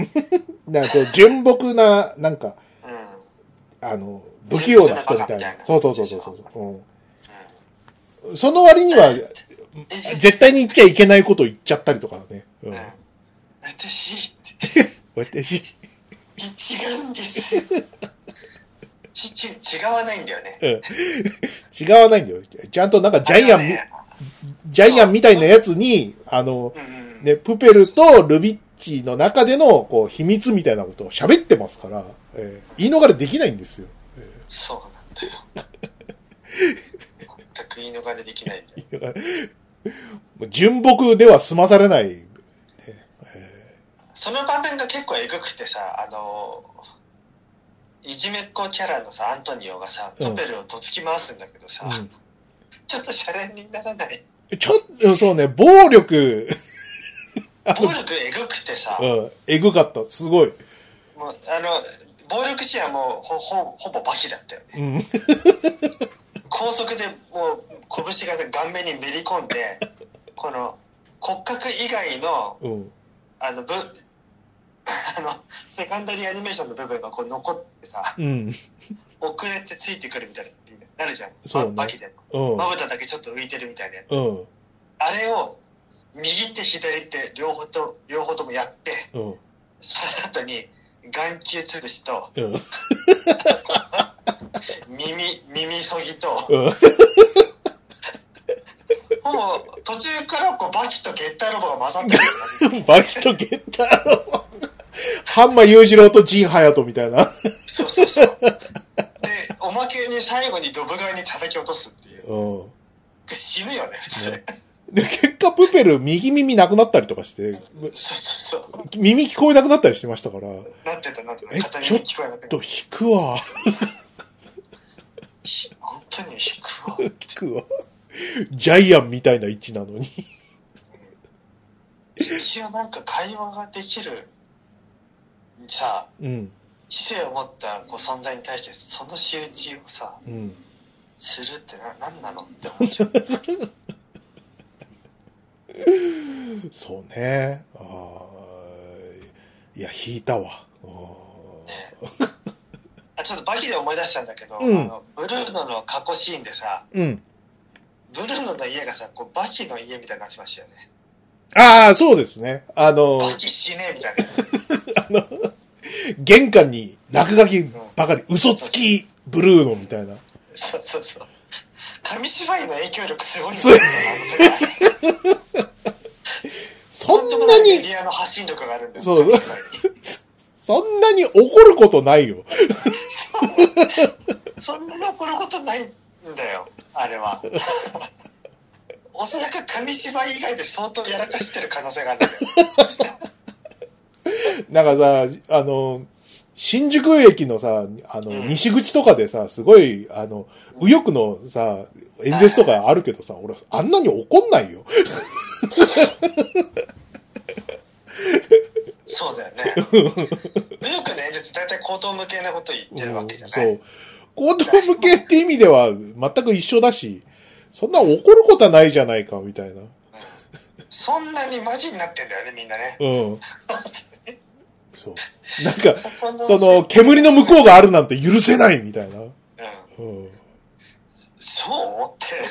なんかこう、純朴な、なんか、うん。あの、不器用な人みたいな。そうそうそうそうそう、うん。その割には、絶対に言っちゃいけないこと言っちゃったりとかね。ううんん。。私って、私、違うんですよ。ち、ち、違わないんだよね。うん。違わないんだよ。ちゃんとなんかジャイアンみ、ねジャイアンみたいなやつに、あの、うんうん。ね、プペルとルビッチの中での、こう、秘密みたいなことを喋ってますから、えー言い逃れできないんですよ。そうなんだよ。全く言い逃れできないんだよ。純朴では済まされない。その場面が結構えぐくてさ、あの、いじめっ子キャラのさ、アントニオがさ、うんプペルをとつき回すんだけどさ、ーちょっとシャレにならない？うん、ちょっと、そうね、暴力、暴力えぐくてさ、うん、えぐかった。すごい。もう、あの、暴力シーンはもうほ、ほ、ほぼバキだったよね。うん。高速でもう、拳が顔面にめり込んで、この、骨格以外の、うん。あの、ぶ、あの、セカンダリーアニメーションの部分がこう残ってさ、うん。遅れてついてくるみたいな、なるじゃん。そうねババキで。うん。まぶただけちょっと浮いてるみたいなやつ。うん。あれを、右手左手両方と、両方ともやって、うん。その後に、眼球つぶしと、うん。耳、耳そぎと、うん。もう途中からこうバキとゲッターロボが混ざってるよ バキとゲッターロハンマ裕次郎とジンハヤトみたいな。そうそうそう。で、おまけに最後にドブ側に叩き落とすっていう。うん。死ぬよね、普通。ねで、結果、プペル、右耳なくなったりとかして、そうそうそう。耳聞こえなくなったりしてましたから、なってた、なってた。え片耳聞こえなくなと、っ引くわ。た。本当に引くわ。引くわ。ジャイアンみたいな位置なのに。一応なんか会話ができる、さ、うん。知性を持ったこう存在に対してその仕打ちをさ、うん。するってな、なんなの？って思っちゃう。そうね。あーいや、引いたわ。あーあちょっとバキで思い出したんだけど、うんあのブルーノの過去シーンでさ、うん。ブルーノの家がさ、こうバキの家みたいになってましたよね。ああ、そうですね。あの、バキ死ねえみたいな。玄関に落書きばかり、嘘つきブルーノみたいな。そうそうそう。紙芝居の影響力すごいんだよ。そんなに、そそんなに怒ることないよ。そんなに怒ることないんだよ、あれは。おそらく紙芝居以外で相当やらかしてる可能性があるんだよ。なんかさ、あの、新宿駅のさ、あの、うん西口とかでさ、すごい、あの、右翼のさ、演説とかあるけどさ、俺、あんなに怒んないよ。そうだよね。武力の演説大体口頭向けなこと言ってるわけじゃない。そう。行動向けって意味では全く一緒だし、そんな怒ることはないじゃないか、みたいな。そんなにマジになってんだよね、みんなね。うん。そう。なんか、その、煙の向こうがあるなんて許せないみたいな。うん。うん。そうって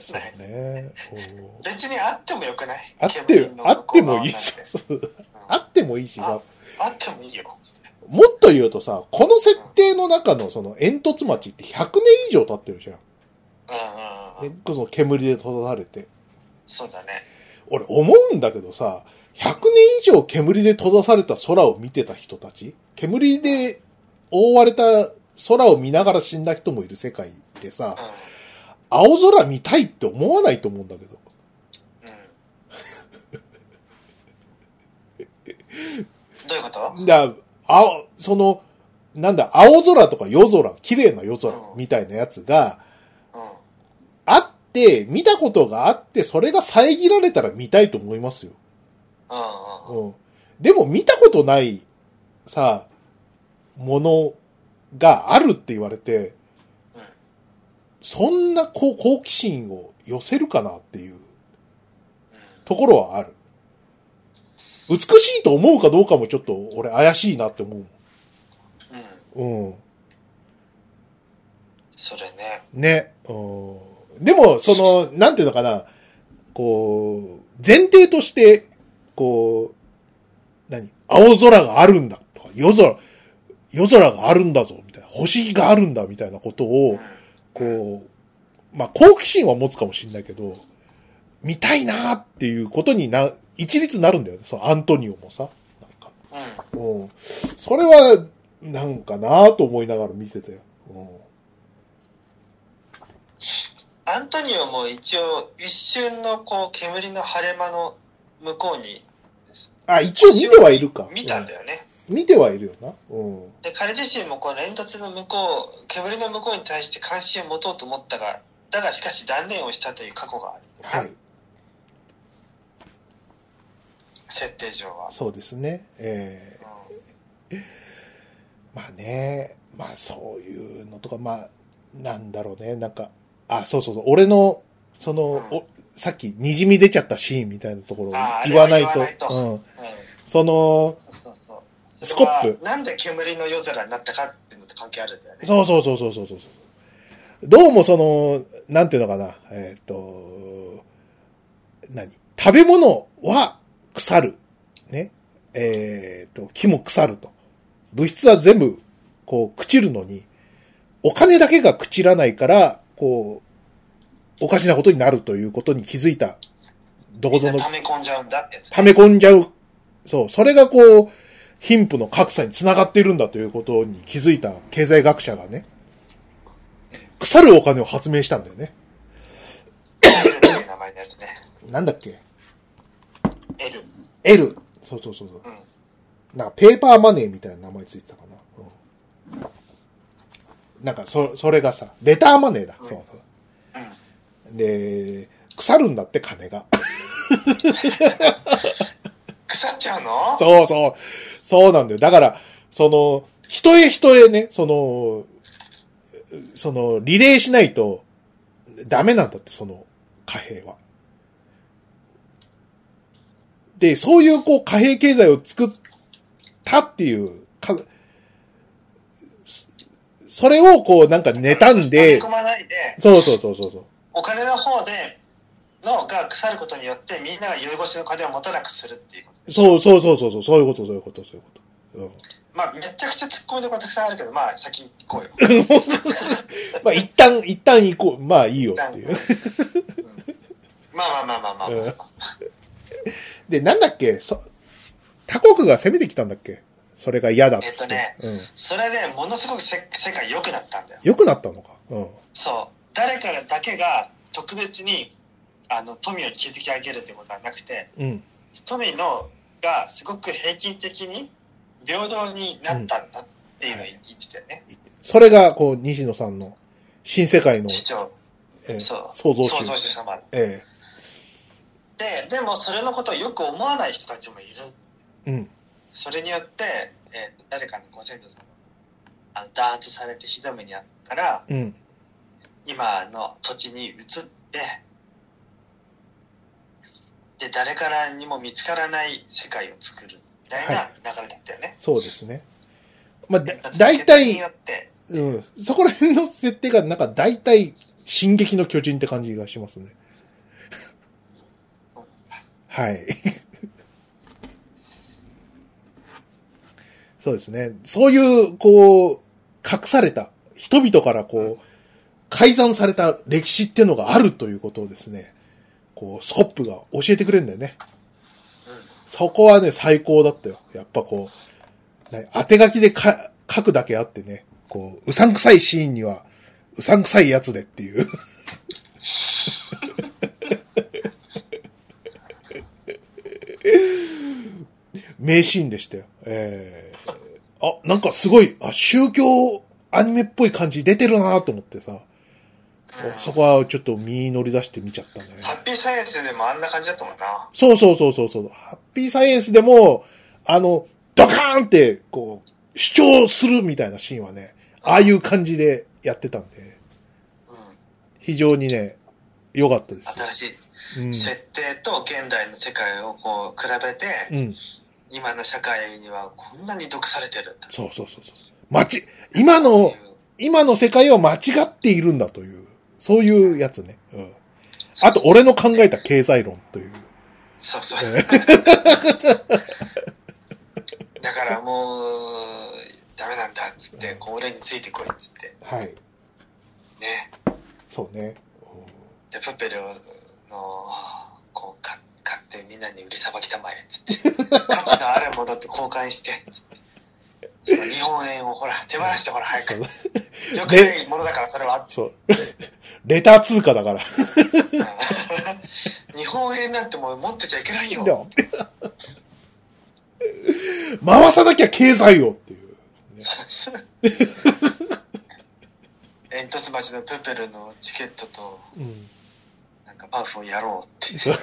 そうね。別にあってもよくない？あってあってもいい。あってもいいしさ、あってもいいよ。もっと言うとさ、この設定の中のその煙突町って100年以上経ってるじゃん。うんうんうん。ね、その煙で閉ざされて。そうだね。俺思うんだけどさ、100年以上煙で閉ざされた空を見てた人たち？煙で覆われた空を見ながら死んだ人もいる世界でさ、う青空見たいって思わないと思うんだけど。どういうこと？だあ、その、なんだ、青空とか夜空、綺麗な夜空みたいなやつがうん。あって、見たことがあって、それが遮られたら見たいと思いますよ。うん。でも見たことない、さ、ものがあるって言われて、うんそんなこう好奇心を寄せるかなっていううんところはある。美しいと思うかどうかもちょっと俺怪しいなって思ううん。うん。それね。ね。うん。でも、その、なんていうのかな、こう、前提として、こう、何？青空があるんだとか、夜空、夜空があるんだぞ、みたいな。星があるんだ、みたいなことうをん、こう、まあ、好奇心は持つかもしれないけど、見たいなっていうことにな、一律になるんだよね。そのアントニオもさ。なんか。うん。うん。それは、なんかなと思いながら見てたよ。うん。アントニオも一応、一瞬のこう、煙の晴れ間の向こうにあ、一応見てはいるか。見たんだよね。うん見てはいるよな。うん。で、彼自身もこう、煙突の向こう、煙の向こうに対して関心を持とうと思ったが、だがしかし断念をしたという過去がある。はい。設定上は。そうですね。えうんーまあね、まあそういうのとか、まあ、なんだろうね。なんか、あ、そうそうそう。俺の、その、うんおさっき滲み出ちゃったシーンみたいなところを言わないと。うん。うんその、そうそうそう。スコップなんで煙の夜空になったかっていうのと関係あるんだよね。そうそうそうそうそうそう。どうもその、なんていうのかな、えっ、と、何？食べ物は腐る。ね？えっ、と、木も腐ると。物質は全部、こう、朽ちるのに、お金だけが朽ちらないから、こう、おかしなことになるということに気づいた、どこぞの溜め込んじゃうんだってやつ。溜め込んじゃう。そう、それがこう、貧富の格差につながっているんだということに気づいた経済学者がね、腐るお金を発明したんだよね。名前のやつね。なんだっけ？L。?L。そうそうそうそう。うん。なんかペーパーマネーみたいな名前ついてたかな。うん。なんかそ、それがさ、レターマネーだ。うんそうそう。うん。で、腐るんだって金が。腐っちゃうの？そうそう。そうなんだよ。だから、その、人へ人へね、その、その、リレーしないと、ダメなんだって、その、貨幣は。で、そういう、こう、貨幣経済を作ったっていう、か、そそれを、こう、なんか妬んでそうそうそうそう。お金の方で、のが腐ることによって、みんなが酔い越しの金を持たなくするっていうことです。そうそうそうそうそう、そういうこと、そういうこと、そういうこと。うん。まあ、めちゃくちゃ突っ込みどころたくさんあるけど、まあ、先行こうよ。まあ、一旦、一旦行こう。まあ、いいよっていう。まあまあまあまあまあまあ、まあ。で、なんだっけ？そ、他国が攻めてきたんだっけ？それが嫌だっつって。えっとねうん。それでものすごくせ世界良くなったんだよ。良くなったのか？うん。そう。誰かだけが特別に、あの、富を築き上げるということはなくて、うん。富のがすごく平均的に平等になったんだっていうのを言ってたよね。それが、こう、西野さんの新世界の、主張。えーそう。創造主。様。えで、でもそれのことをよく思わない人たちもいる。えうん。そそれによって、えー誰かのご先祖様あの弾圧されてひどい目にあったから、うん。今の土地に移って、で、誰からにも見つからない世界を作るみたいな流れだったよね。そうですね。まあ、だ、だ大に体うん。そこら辺の設定が、なんか大体、進撃の巨人って感じがしますね。はい。そうですね。そういう、こう、隠された、人々からこう、改ざんされた歴史っていうのがあるということをですね、こう、スコップが教えてくれるんだよね。そこはね、最高だったよ。やっぱこう、ね、当て書きでか書くだけあってね、こう、うさんくさいシーンには、うさんくさいやつでっていう。名シーンでしたよ。えー、あ、なんかすごい、あ、宗教アニメっぽい感じ出てるなと思ってさ、そこはちょっと身乗り出して見ちゃったね。ハッピーサイエンスでもあんな感じだったもんな。そうそうそうそうそう。ハッピーサイエンスでも、あの、ドカーンって、こう、主張するみたいなシーンはね、ああいう感じでやってたんで、うん。非常にね、よかったですよ。新しいうん。設定と現代の世界をこう比べて、うん。今の社会にはこんなに毒されてるそうそうそうそう。間違、今の、今の世界は間違っているんだという、そういうやつね。うん。あと、俺の考えた経済論という。そうそう。だからもう、ダメなんだっつって、こう俺についてこいっつって、はい。ね。そうね。で、プペルの、こう、か買ってみんなに売りさばきたまえっつって、価値のあるものと交換して、つって。日本円をほら、手放してほら、早く。よくないものだから、それは。そう。レター通貨だから。日本円なんてもう持ってちゃいけないよ。回さなきゃ経済をっていう。煙突町のプペルのチケットと、うん。なんかパフをやろうって。そう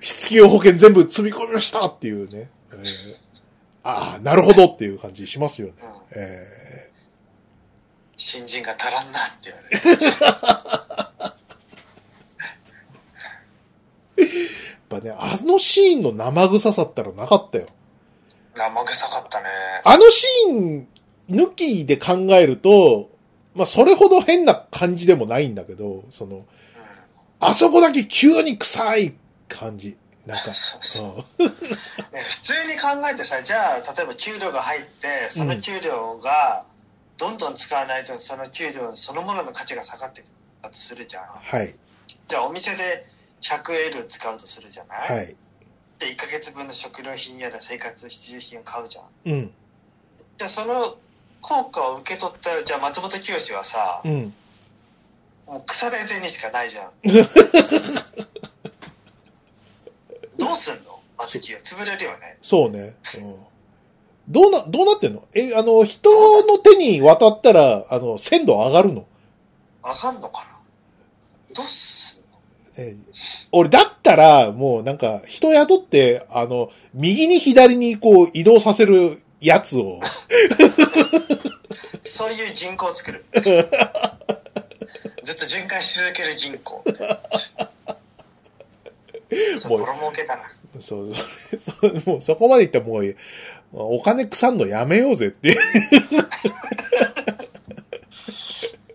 必要保険全部積み込みましたっていうね。えーああ、なるほどっていう感じしますよね。うんえ新人が足らんなって言われる。ー やっぱね、あのシーンの生臭さったらなかったよ。生臭かったね。あのシーン抜きで考えると、まあ、それほど変な感じでもないんだけど、その、うんあそこだけ急に臭い感じ。なんか、そうそう普通に考えてさ、じゃあ、例えば給料が入って、その給料がどんどん使わないと、その給料そのものの価値が下がっていくとするじゃん。はい、じゃあ、お店で 100L 使うとするじゃない、はい。で、1ヶ月分の食料品やら生活必需品を買うじゃん。うん、じゃあ、その効果を受け取った、じゃあ、松本清はさ、うん。もう腐れ銭しかないじゃん。どうすんの？松清。潰れるよね。そうね。うん。どうな、どうなってんの？え、あの、人の手に渡ったら、あの、鮮度上がるの？わかんのかな？どうすんの？え俺、だったら、もうなんか、人雇って、あの、右に左にこう、移動させるやつを、そういう銀行を作る。ずっと循環し続ける銀行。そう、ボロ儲けだな。そう、そうもうそこまでいったらもう、お金腐んのやめようぜって。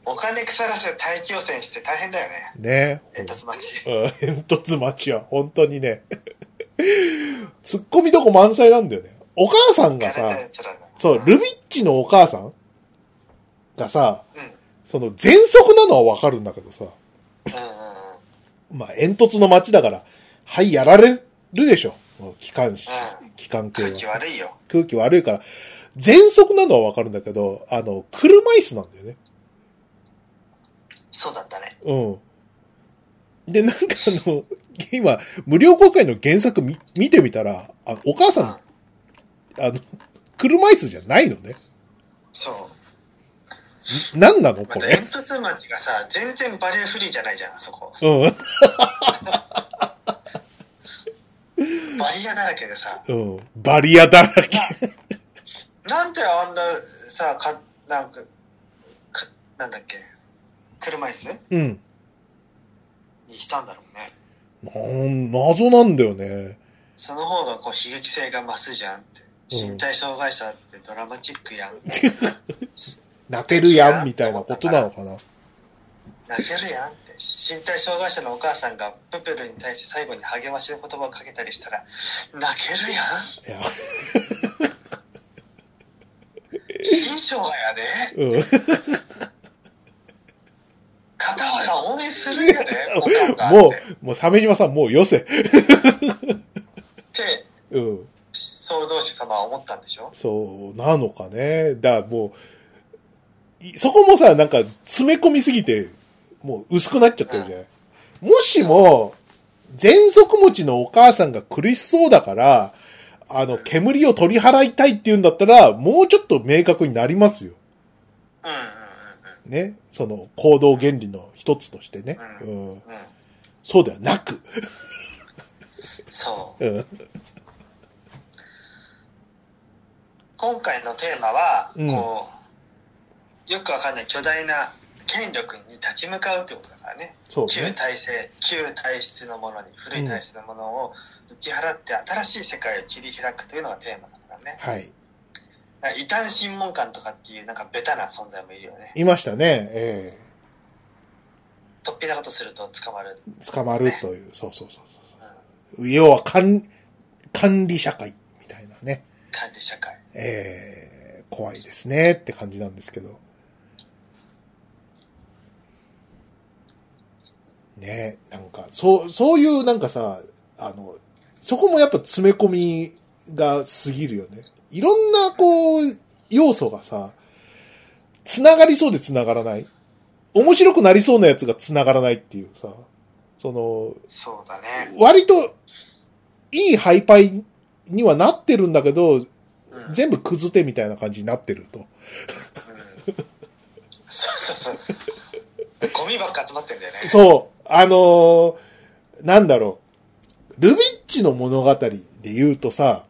お金腐らせ大気汚染して大変だよね。ね。煙突町。うん煙突町は本当にね、突っ込みどこ満載なんだよね。お母さんがさ、そう、ルビッチのお母さんがさ、うん。うんその、喘息なのはわかるんだけどさ、うんうん。まあ、煙突の町だから、はい、やられるでしょ。機関士、うん機関系は空気悪いよ。空気悪いから、喘息なのはわかるんだけど、あの、車椅子なんだよね。そうだったね。うん。で、なんかあの、今、無料公開の原作見見てみたら、あお母さん、うん。あの、車椅子じゃないのね。そう。ん何なのまこれ？た煙突町がさ、全然バリアフリーじゃないじゃん、あそこ。うん。バリアだらけでさ。うん。バリアだらけ。なんであんなさ、か、なんか、かなんだっけ、車椅子？うん。にしたんだろうね。なん謎なんだよね。その方がこう悲劇性が増すじゃんって。うん身体障害者ってドラマチックやん。泣けるやんみたいなことなのかな。泣けるやんって。身体障害者のお母さんがプペルに対して最後に励ましの言葉をかけたりしたら、泣けるやん？いや、新生姜やで。うん。片原応援するんやで。も。う、もう鮫島さんもうよせ。って、うん。創造主様は思ったんでしょ？そう、なのかね。だからもう、いそこもさ、なんか詰め込みすぎて、もう薄くなっちゃってるじゃない。もしも、全息持ちのお母さんが苦しそうだから、あの、煙を取り払いたいって言うんだったら、もうちょっと明確になりますよ。うんうんね？その、行動原理の一つとしてね。うん。うんうん。うん。そうではなく。そう。うん。今回のテーマは、うんこう、よくわかんない巨大な権力に立ち向かうということだからね旧そうね。体制旧体質のものに古い体質のものを打ち払って新しい世界を切り開くというのがテーマだからねはい。異端審問官とかっていうなんかベタな存在もいるよねいましたね。え突飛なことすると捕まる、え捕まるという、そうそうそうそう。要は管、管理社会みたいなね。管理社会えー、怖いですねって感じなんですけど。ねなんか、そう、そういうなんかさ、あの、そこもやっぱ詰め込みが過ぎるよね。いろんなこう、要素がさ、繋がりそうで繋がらない。面白くなりそうなやつが繋がらないっていうさ、その、そうだね、割と、いいハイパイにはなってるんだけど、うん、全部くず手みたいな感じになってると。うんそうそうそうゴミばっか集まってんだよねそう。あのーなんだろう。ルビッチの物語で言うとさ、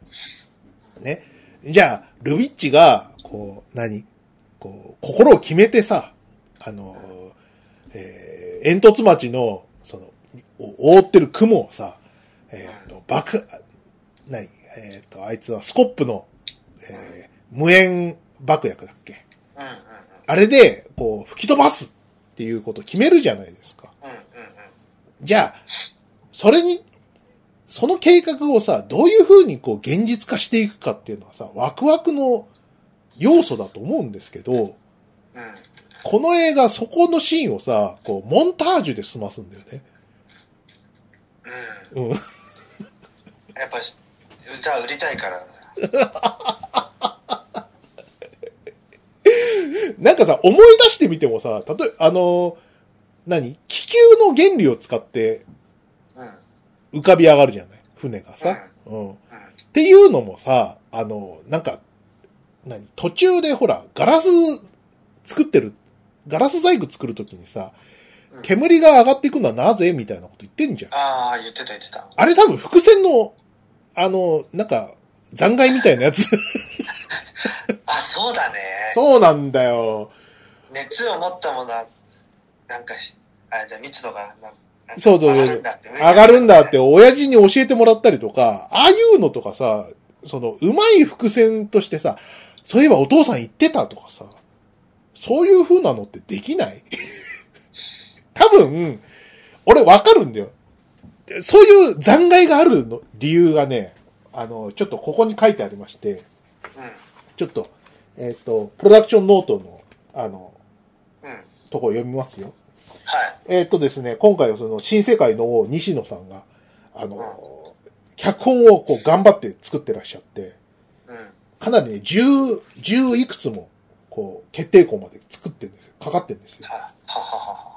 ね。じゃあ、ルビッチが、こう、何？こう、心を決めてさ、あのーえー煙突町の、その、お覆ってる雲をさ、えっ、と、爆、何えっ、と、あいつはスコップの、えー無煙爆薬だっけ？あれで、こう、吹き飛ばすっていうことを決めるじゃないですか。じゃあ、それに、その計画をさ、どういう風にこう現実化していくかっていうのはさ、ワクワクの要素だと思うんですけど、うんこの映画そこのシーンをさ、こう、モンタージュで済ますんだよね。うんうん。やっぱ歌売りたいから なんかさ、思い出してみてもさ、例え、あの、何？気球の原理を使ってうん浮かび上がるじゃない？船がさ。うん。っていうのもさ、あの、なんか、何？途中でほら、ガラス作ってる、ガラス細工作るときにさ、うん煙が上がっていくのはなぜ？みたいなこと言ってんじゃん。ああ言ってた言ってたあれ多分伏線の、あの、なんか、残骸みたいなやつ。あそうだねそうなんだよ。熱を持ったものはなんかしあれだ密度がそうそうそう。上がるんだって上がるんだって、親父に教えてもらったりとか、ああいうのとかさ、その、うまい伏線としてさ、そういえばお父さん言ってたとかさ、そういう風なのってできない？多分、俺わかるんだよ。そういう残骸があるの理由がね、あの、ちょっとここに書いてありまして、うん。ちょっと、えっ、と、プロダクションノートの、あの、うんとこ読みますよ。はいえーっとですね、今回はその新世界の王西野さんが、あの、脚本をこう頑張って作ってらっしゃって、うんかなりね、十、十いくつも、こう、決定校まで作ってるんですよ。かかってるんですよ。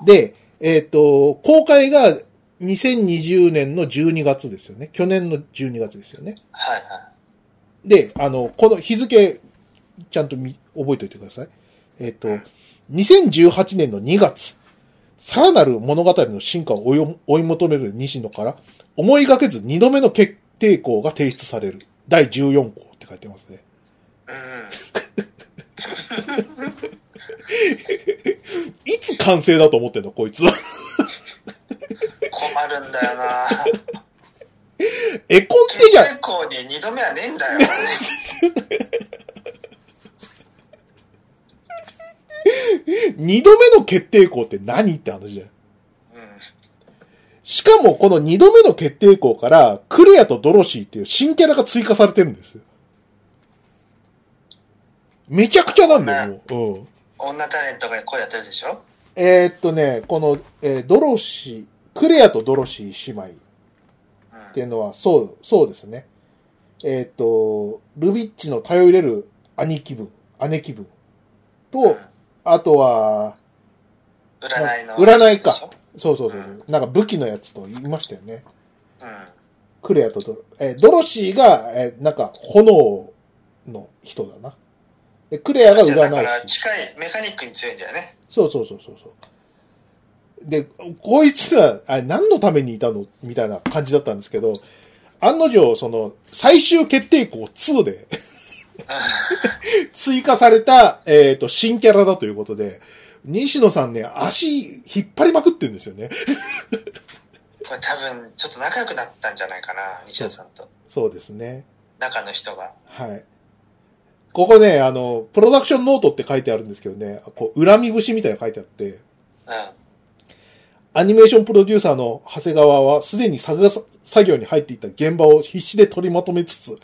で、えーっと、公開が2020年の12月ですよね。去年の12月ですよね。はいはで、あの、この日付、ちゃんとみ覚えておいてください。えーっと、2018年の2月、さらなる物語の進化を追い求める西野から、思いがけず2度目の決定校が提出される。第14項って書いてますね。うんいつ完成だと思ってんの、こいつは。困るんだよな 絵コンテじゃ、結構に二度目はねえんだよ 2度目の決定校って何って話じゃん。うんしかもこの2度目の決定校から、クレアとドロシーっていう新キャラが追加されてるんですよ。めちゃくちゃなんだよ、もう。うん。女タレントが声やってるでしょ？えーっとね、この、えードロシー、クレアとドロシー姉妹っていうのは、そう、そうですね。えーっと、ルビッチの頼れる兄貴分、姉貴分と、うんあとは、占いの占いかそうそうそう、うんなんか武器のやつと言いましたよね。うんクレアとドロ、えードロシーが、えーなんか炎の人だな。でクレアがだから占い師。近いメカニックに強いんだよねそうそうそうそうそう。で、こいつら、あ何のためにいたの？みたいな感じだったんですけど、案の定、その、最終決定校2で 追加された、えっ、と、新キャラだということで、西野さんね、足引っ張りまくってるんですよね。これ多分、ちょっと仲良くなったんじゃないかな、西野さんと。そうですね。中の人が。はい。ここね、あの、プロダクションノートって書いてあるんですけどね、こう、恨み節みたいなの書いてあって、うん。アニメーションプロデューサーの長谷川はすでに作業に入っていた現場を必死で取りまとめつつ、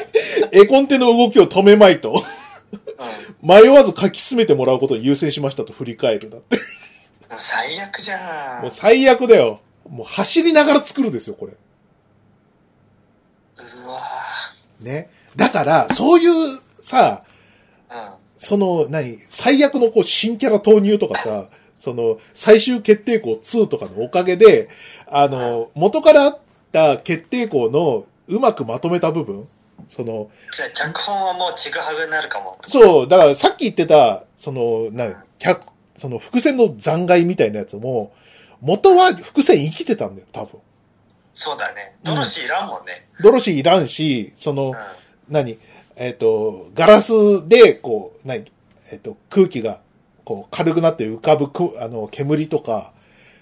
絵コンテの動きを止めまいと、うん。迷わず書き進めてもらうことを優先しましたと振り返るだって。もう最悪じゃん。もう最悪だよ。もう走りながら作るですよ、これ。うわね。だから、そういうさ、ぁ。うん。その、何、最悪のこう新キャラ投入とかさ、その、最終決定校2とかのおかげで、あの、元からあった決定校のうまくまとめた部分、その、じゃあ脚本はもうちぐはぐになるかも。そう、だからさっき言ってた、その、な、脚、その伏線の残骸みたいなやつも、元は伏線生きてたんだよ、多分。そうだね。ドロシーいらんもんね。ドロシーいらんし、その、うん。何えっ、と、ガラスで、こう、何えっ、と、空気が、こう、軽くなって浮かぶく、あの、煙とか、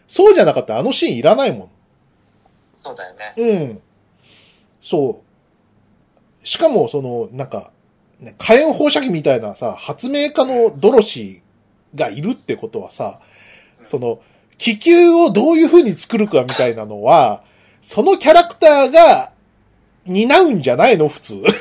そうじゃなかったらあのシーンいらないもそうだよね。ん。うん。そう。しかも、その、なんか、ね、火炎放射器みたいなさ、発明家のドロシーがいるってことはさ、その、気球をどういう風に作るかみたいなのは、そのキャラクターが担うんじゃないの普通。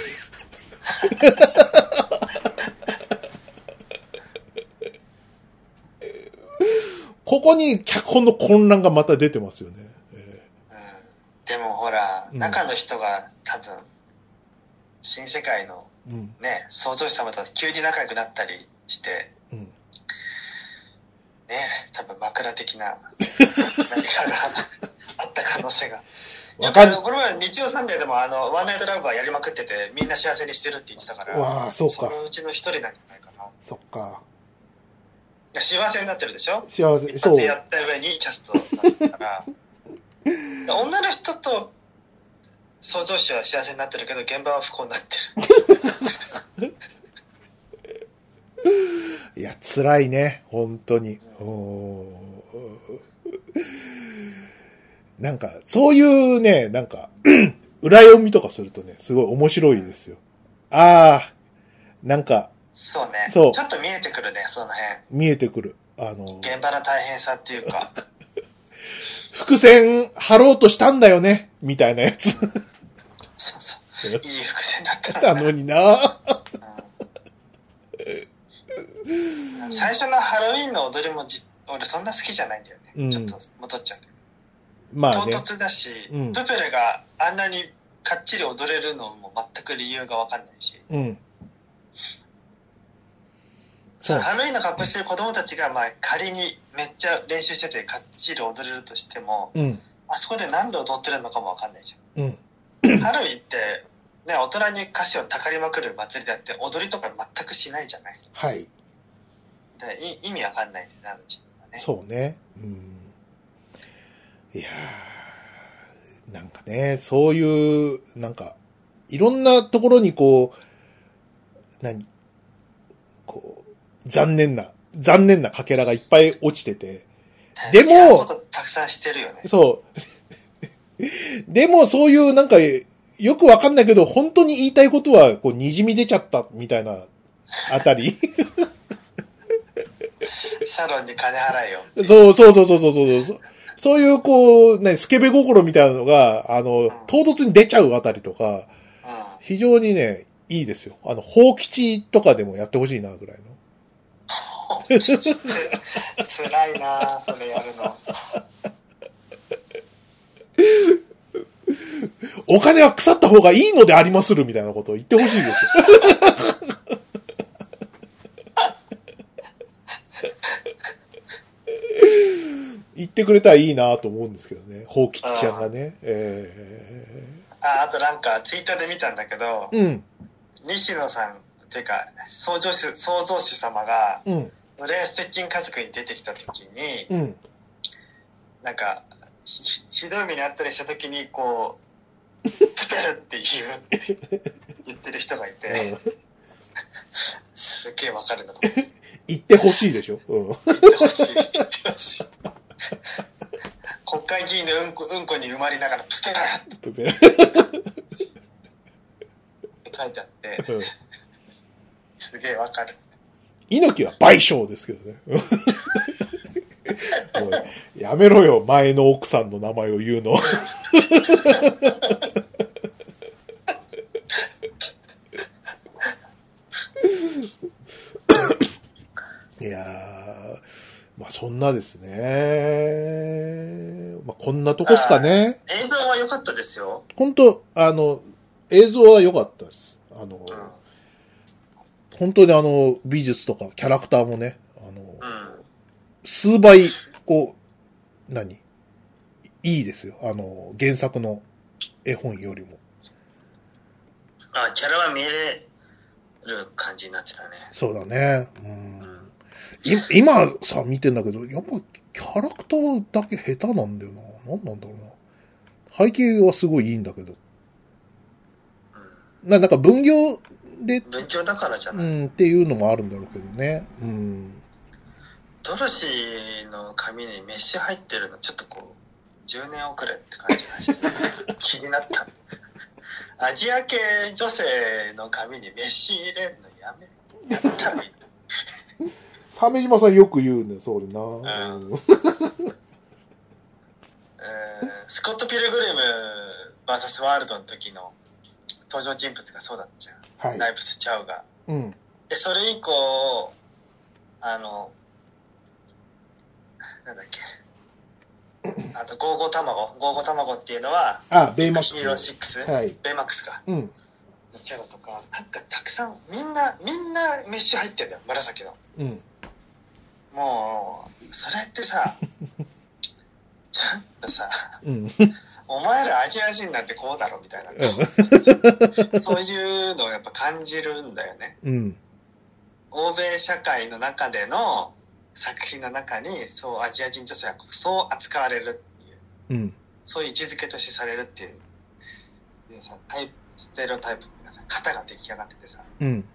ここに脚本の混乱がまた出てますよね。えうん。でもほら、うん中の人が多分、新世界のーうん、ね、創造主様と急に仲良くなったりして、うん。ね、多分枕的な 何かがあった可能性が。わかんいやこれは日曜サンデーでもあの、ワンナイトラブはやりまくってて、みんな幸せにしてるって言ってたから、わあ、そうか。のうちの一人なんじゃないかな。いそっか。や幸せになってるでしょ？幸せ、一そう発。やった上にキャストになったから。で女の人と創造主は幸せになってるけど、現場は不幸になってる。いや、辛いね。本当に。おーなんか、そういうね、なんか、裏読みとかするとね、すごい面白いですよ。ああ、なんか、そうね。そうちょっと見えてくるね、その辺。見えてくる。あの、現場の大変さっていうか。伏線張ろうとしたんだよね、みたいなやつ。いい伏線だっただな。のにな。うん最初のハロウィンの踊りもじ俺そんな好きじゃないんだよね。うんちょっと戻っちゃう。まあね唐。突だし、うんプペルがあんなにかっちり踊れるのも全く理由がわかんないし。うん。そのハロウィンの格好してる子供たちが、まあ、仮にめっちゃ練習しててかっちり踊れるとしても、うん。あそこで何で踊ってるのかもわかんないじうん。ゃん。ハロウィンって、ね、大人に歌詞をたかりまくる祭りだって踊りとか全くしないじゃない。はい。でい意味わかんないんだよね、あのチームはね。そうね。うん。いやーなんかね、そういう、なんか、いろんなところにこう、何こう、残念な、残念なかけらがいっぱい落ちてて、でもたくさんしてるよね。そう。でもそういうなんか、よくわかんないけど、本当に言いたいことは、こう、滲み出ちゃったみたいな、あたり。サロンに金払えよ。そうそうそうそうそうそうそう。そういう、こう、ね、スケベ心みたいなのが、あの、唐突に出ちゃうあたりとか、うん。非常にね、いいですよ。あの、法吉とかでもやってほしいな、ぐらいの。辛いなそれやるの。お金は腐った方がいいのでありまする、みたいなことを言ってほしいですよ。言ってくれたらいいなと思うんですけどね。法吉ちゃんがね。えあ、あとなんかツイッターで見たんだけど、ー、うん、西野さんっていうか、創造主、創造主様が、うん、浦安鉄筋家族に出てきた時に、うん。なんか、ひひどい目にあったりした時に、こう、プペルって言うって言ってる人がいて、すっげえわかるなと思って。言ってほしいでしょ？うん。言ってほしい。言ってほしい。国会議員のうんこ、うんこに埋まりながら、プテラっプペル。て書いてあって、うんすげえわかる。猪木は賠償ですけどね。やめろよ、前の奥さんの名前を言うの。いやー、まあそんなですね。まあこんなとこっすかね。映像は良かったですよ。本当あの、映像は良かったです。あの、うん。本当にあの、美術とかキャラクターもね。数倍、こう、何？いいですよ。あの、原作の絵本よりも。あ、キャラは見える感じになってたね。そうだね。うん。い今さ、見てんだけど、やっぱキャラクターだけ下手なんだよな。何なんだろうな。背景はすごいいいんだけど。うん。ななんか分業で、文教だからじゃうない？ん、っていうのもあるんだろうけどね。うん。ドロシーの髪にメッシュ入ってるの、ちょっとこう、10年遅れって感じがして、気になった。アジア系女性の髪にメッシュ入れるのやめ、やめたらいい。鮫島さんよく言うんだよ、それな。んうんえースコット・ピルグリム VS ワールドの時の登場人物がそうだったじゃん。はい。ライブス・チャウが。うん。で、それ以降、あの、なんだっけ。あと、ゴーゴー卵。ゴーゴー卵っていうのは、あ、ベイマックス。ヒーロー6、はい。ベイマックスか。うん。のキャラとか、なんかたくさん、みんな、みんなメッシュ入ってんだよ、紫の。うん。もう、それってさ、ちょっとさ、うん。お前らアジア人なんてこうだろみたいな、そういうのをやっぱ感じるんだよね。うん。欧米社会の中での作品の中に、そうアジア人女性はそう扱われるっていう、うん。そういう位置づけとしてされるっていう、でさタイプ、ステレオタイプっていうかさ、型が出来上がっててさ、うん。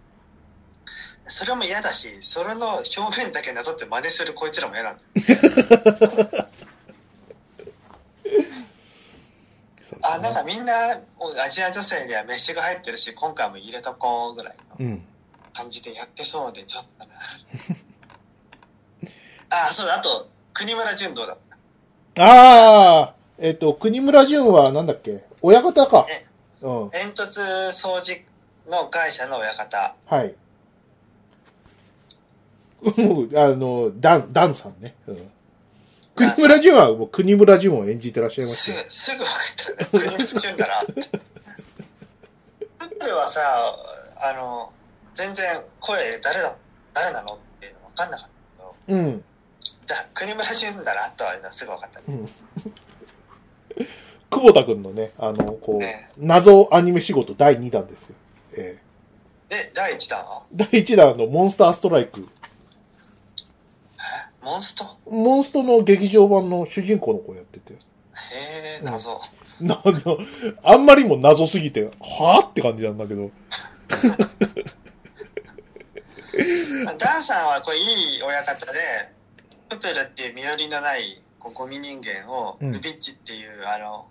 それも嫌だし、それの表面だけなぞって真似するこいつらも嫌なんだよ。あ、なんかみんな、おアジア女性にはメッシュが入ってるし、今回も入れとこうぐらいのうん。感じでやってそうで、ちょっとな。あ、そうだ、あと、国村淳どうだったああ、えっ、と、国村淳はなんだっけ？親方か。えうん。煙突掃除の会社の親方。はい。もう、あの、ダン、ダンさんね。うん。国村淳はもう国村淳を演じてらっしゃいましたよ。すぐ、すぐ分かったね。国村淳だなって。彼はさ、あの、全然声誰だ、誰なのっていうの分かんなかったけど、うん。だ国村淳だなとはすぐ分かったね。うん。久保田くんのね、あの、こう、ね謎アニメ仕事第2弾ですよ。えで、第1弾？第1弾のモンスターストライク。モンスト？モンストの劇場版の主人公の子やってて。へえ、謎。な、な、あんまりも謎すぎて、はぁって感じなんだけど。ダンさんはこれいい親方で、プペルっていう身寄りのないこうゴミ人間を、うんルビッチっていう、あの、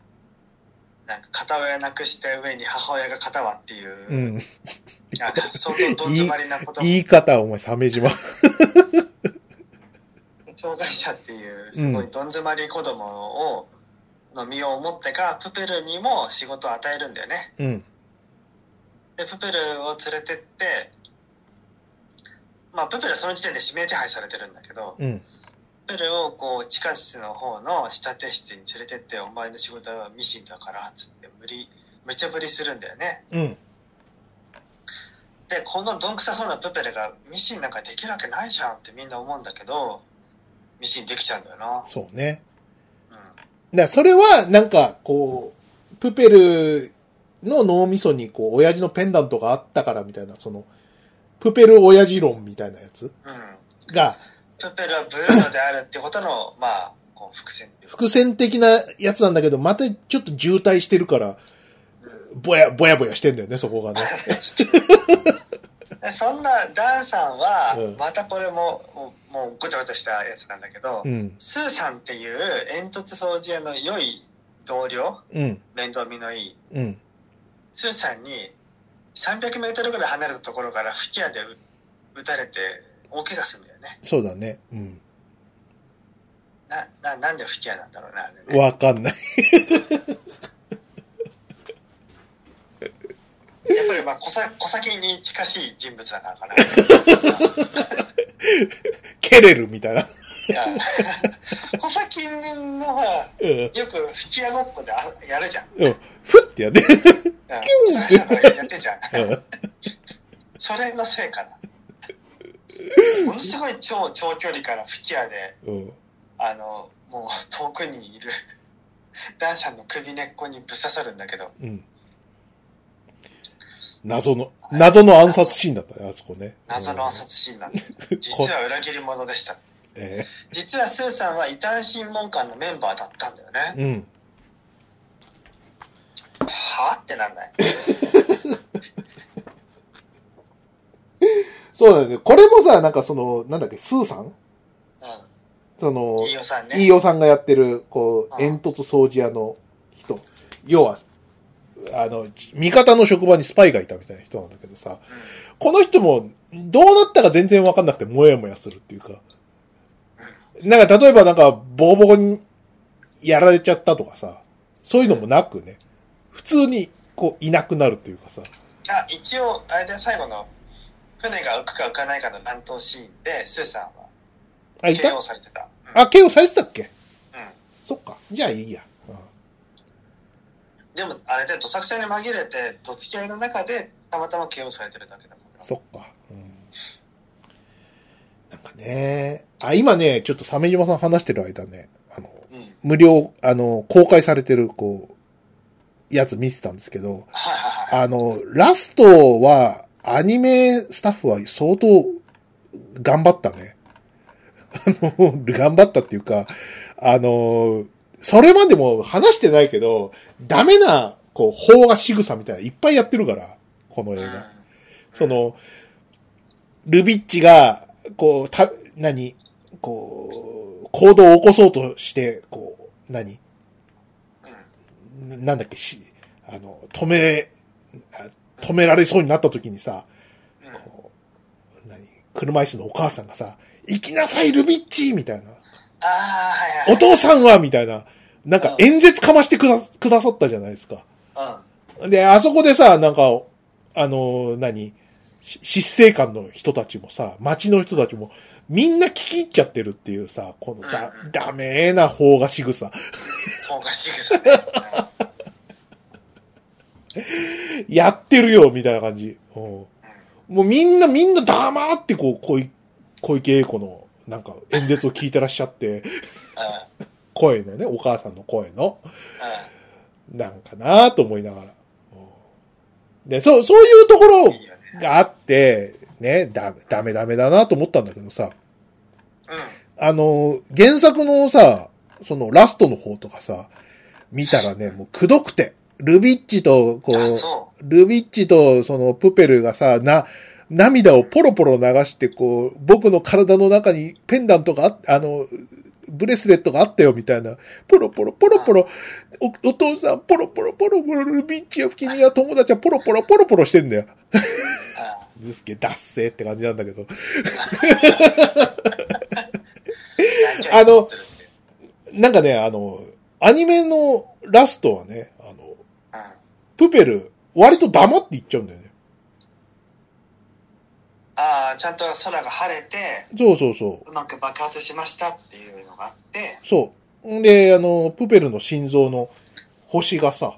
なんか片親なくして上に母親が片輪っていう、うん。なんか相当どん詰まりなこと 言い方、お前、鮫島。障害者っていうすごいどん詰まり子供を、の身を持ってか、プペルにも仕事を与えるんだよね。うん。で、プペルを連れてって、まあ、プペルはその時点で指名手配されてるんだけど、うん。プペルをこう地下室の方の仕立て室に連れてって、お前の仕事はミシンだから、つって無理、無茶ぶりするんだよね。うん。で、このどんくさそうなプペルがミシンなんかできるわけないじゃんってみんな思うんだけど、ミシンできちゃうんだよな。そうね。うん。だからそれは、なんか、こう、プペルの脳みそに、こう、親父のペンダントがあったからみたいな、その、プペル親父論みたいなやつうん。が、プペルはブルーノであるってことの、まあ、こう伏線伏線的なやつなんだけど、またちょっと渋滞してるから、ぼや、ぼやぼやしてんだよね、そこがね。で そんなダンさんはうんまたこれももうもうごちゃごちゃしたやつなんだけど、うん。スーさんっていう煙突掃除屋の良い同僚うん。面倒見のいいうん。スーさんに300メートルぐらい離れたところから吹き矢で撃撃たれて大怪我するよねそうだね。うん。なななんで吹き矢なんだろうなあれねわかんない。やっぱりまあ小さ小先に近しい人物だからかな蹴れるみたいな。いや小先のはうん。よく吹き矢ごっこであやるじゃんうん。ふってやって。うんそういうのやってんじゃん。それのせいかなものすごい超長距離から吹き矢でうん。あのもう遠くにいる ダンさんの首根っこにぶっ刺さるんだけどうん。謎の、謎の暗殺シーンだったね、あそこね。謎の暗殺シーンなんで 実は裏切り者でしたえ実はスーさんは異端審問官のメンバーだったんだよねえうん。はあってなんない そうだよね。これもさ、なんかその、なんだっけ、スーさん？うそのん、飯尾さんね。飯尾さんがやってる、こう、うん。煙突掃除屋の人。要は、あの、味方の職場にスパイがいたみたいな人なんだけどさ、この人も、どうなったか全然わかんなくて、もやもやするっていうか。なんか、例えばなんか、ボコボコにやられちゃったとかさ、そういうのもなくね、普通に、こう、いなくなるっていうかさ、あ一応あれで最後の船が浮くか浮かないかの乱闘シーンでスーさんはあ、いた？KO されてた。うん。あ、KO されてたっけ？うん。そっか。じゃあいいや。うん。でもあれでどさくさに紛れてどつき合いの中でたまたま KO されてるだけだから。そっか。うん。なんかね、あ、今ね、ちょっと鮫島さん話してる間ね、あの、うん。無料、あの、公開されてる、こう、やつ見てたんですけど、はいはいはい。あの、ラストは、アニメスタッフは相当頑張ったね。あの、頑張ったっていうか、あの、それまでも話してないけど、ダメな、こう、邦画仕草みたいなのいっぱいやってるから、この映画。うんその、ルビッチが、こう、た、何こう、行動を起こそうとして、こう、何？うんななんだっけ、し、あの、止め、あ止められそうになった時にさ、うんこう、何？車椅子のお母さんがさ、行きなさい、ルビッチみたいな。ああはいはいお父さんはみたいな。なんか演説かましてくだくださったじゃないですか。うんで、あそこでさ、なんか、あの、何？し執政官の人たちもさ、町の人たちも、みんな聞き入っちゃってるっていうさ、このだうんうん、ダメな方が仕草。方が仕草ね やってるよ、みたいな感じ。うん。もうみんな、みんな黙ってこう、小い小池栄子の、なんか演説を聞いてらっしゃって、声のね、お母さんの声の、うなんかなと思いながら。うん。で、そう、そういうところがあって、ね、だ、ダメダメだなと思ったんだけどさ、うん。あの、原作のさ、そのラストの方とかさ、見たらね、もうくどくて、ルビッチと、こ、うルビッチとそのプペルがさ、な、涙をポロポロ流して、こう、僕の体の中にペンダントがあっあの、ブレスレットがあったよ、みたいな。ポロポロ、ポロポロ、お、お父さん、ポロポロ、ポロポロ、ルビッチよ、君は友達はポロポロ、ポロポロしてんだよ。うんずすげえ、ダッセーって感じなんだけど。ああの、なんかね、あの、アニメのラストはね、プペル、割と黙って言っちゃうんだよね。ああちゃんと空が晴れてそうそうそうまく爆発しましたっていうのがあって、う。そう。んで、あの、プペルの心臓の星がさ、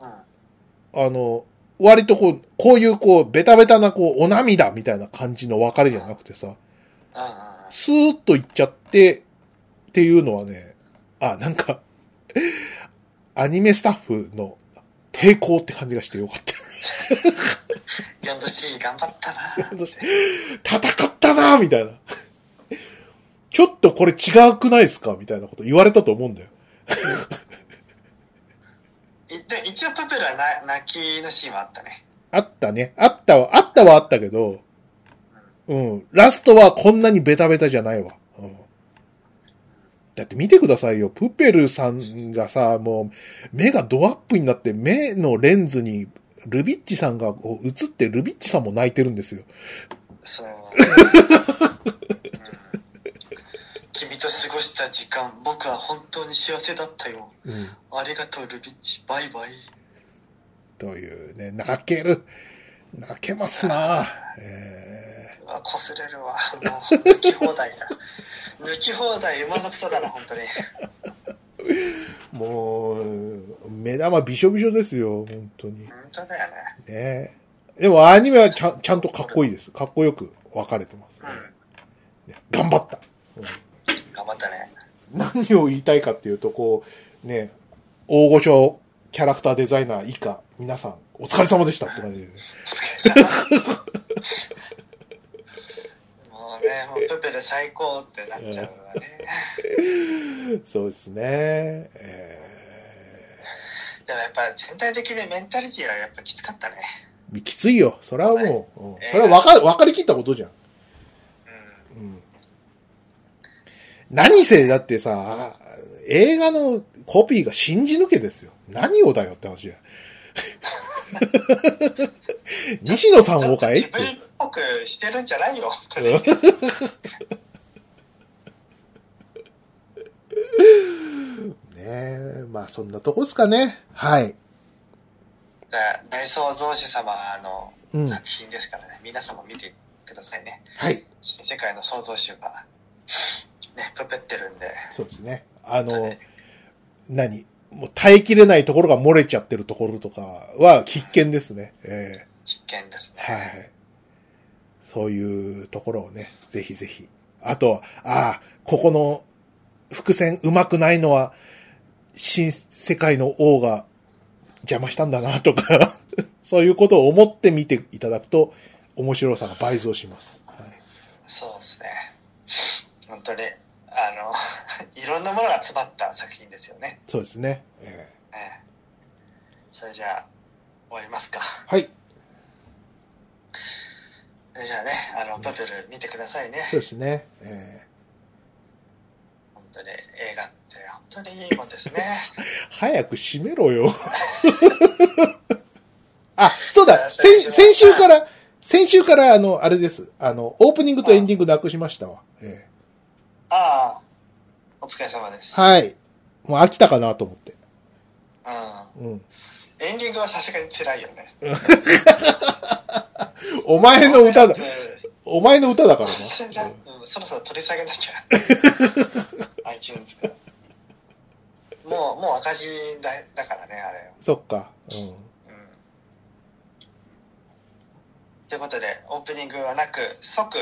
うん、あの、割とこう、こういうこう、ベタベタなこう、お涙みたいな感じの別れじゃなくてさ、スーッといっちゃって、っていうのはね、あ、なんか、アニメスタッフの抵抗って感じがしてよかった。4度 C 頑張ったな戦ったなみたいな。ちょっとこれ違くないですかみたいなこと言われたと思うんだよ。いで一応プペルはな泣きのシーンはあったねあったね。あったわ、あったはあったけど、うん。ラストはこんなにベタベタじゃないわ。うん。だって見てくださいよ。プペルさんがさ、もう、目がドアップになって、目のレンズに、ルビッチさんがこう映って、ルビッチさんも泣いてるんですよ。そう、うん君と過ごした時間僕は本当に幸せだったようん。ありがとうルビッチバイバイというね、泣ける。泣けますなえうわ擦れるわもう抜き放題だ抜き放題馬のクソだな本当にーもう、目玉びしょびしょですよ、本当に。本当だよねねでもアニメはちゃんちゃんとかっこいいです。かっこよく分かれてますね。ね頑張った。うん頑張ったね何を言いたいかっていうと、こう、ね、大御所キャラクターデザイナー以下、皆さん、お疲れ様でしたって感じで、ね。ねもうプペル最高ってなっちゃうわね そうですね。えでもやっぱ全体的にメンタリティはやっぱきつかったねー、きついよ。それはもう、うんえーそれは分か分かりきったことじゃん。うんうん何せ、だってさ、映画のコピーが信じ抜けですよ。何をだよって話じゃん。西野さんをかいっと自分っぽくしてるんじゃないよ、本当に。ねえ、まあそんなとこですかね。はい。大創造主様のうん。作品ですからね、皆さんも見てくださいね。はい。新世界の創造主が、ね、プペってるんで、そうですね。あの、何？もう耐えきれないところが漏れちゃってるところとかは必見ですね。え必見ですね。えはい。そういうところをね、ぜひぜひ。あと、ああ、ここの伏線うまくないのは、新世界の王が邪魔したんだなとか、そういうことを思って見ていただくと、面白さが倍増します。はい。そうですね。本当に、あの、いろんなものが詰まった作品ですよね。そうですね。ええええそれじゃあ、終わりますか。はい。じゃあね、あの、プペル見てくださいね。そうですね。ええ本当に映画って本当にいいもんですね。早く閉めろよ。あ、そうだ、先先週から、先週から、あの、あれです。あの、オープニングとエンディングなくしましたわ。えああ、お疲れ様です。えはい。もう飽きたかなと思って。うん。うん。エンディングはさすがに辛いよね。お前の歌だう、んお前の歌だからな。うんそろそろ取り下げなきゃ。iTunes で。もう、もう赤字だだからね、あれ。そっか。うん。うん。ということで、オープニングはなく、即、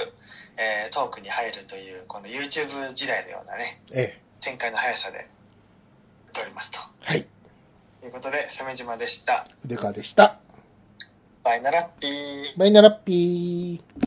えートークに入るという、この YouTube 時代のようなね、ええ。展開の速さで、撮りますと。はい。ということで、鮫島でした。筆川でした。バイナラッピー。バイナラッピー。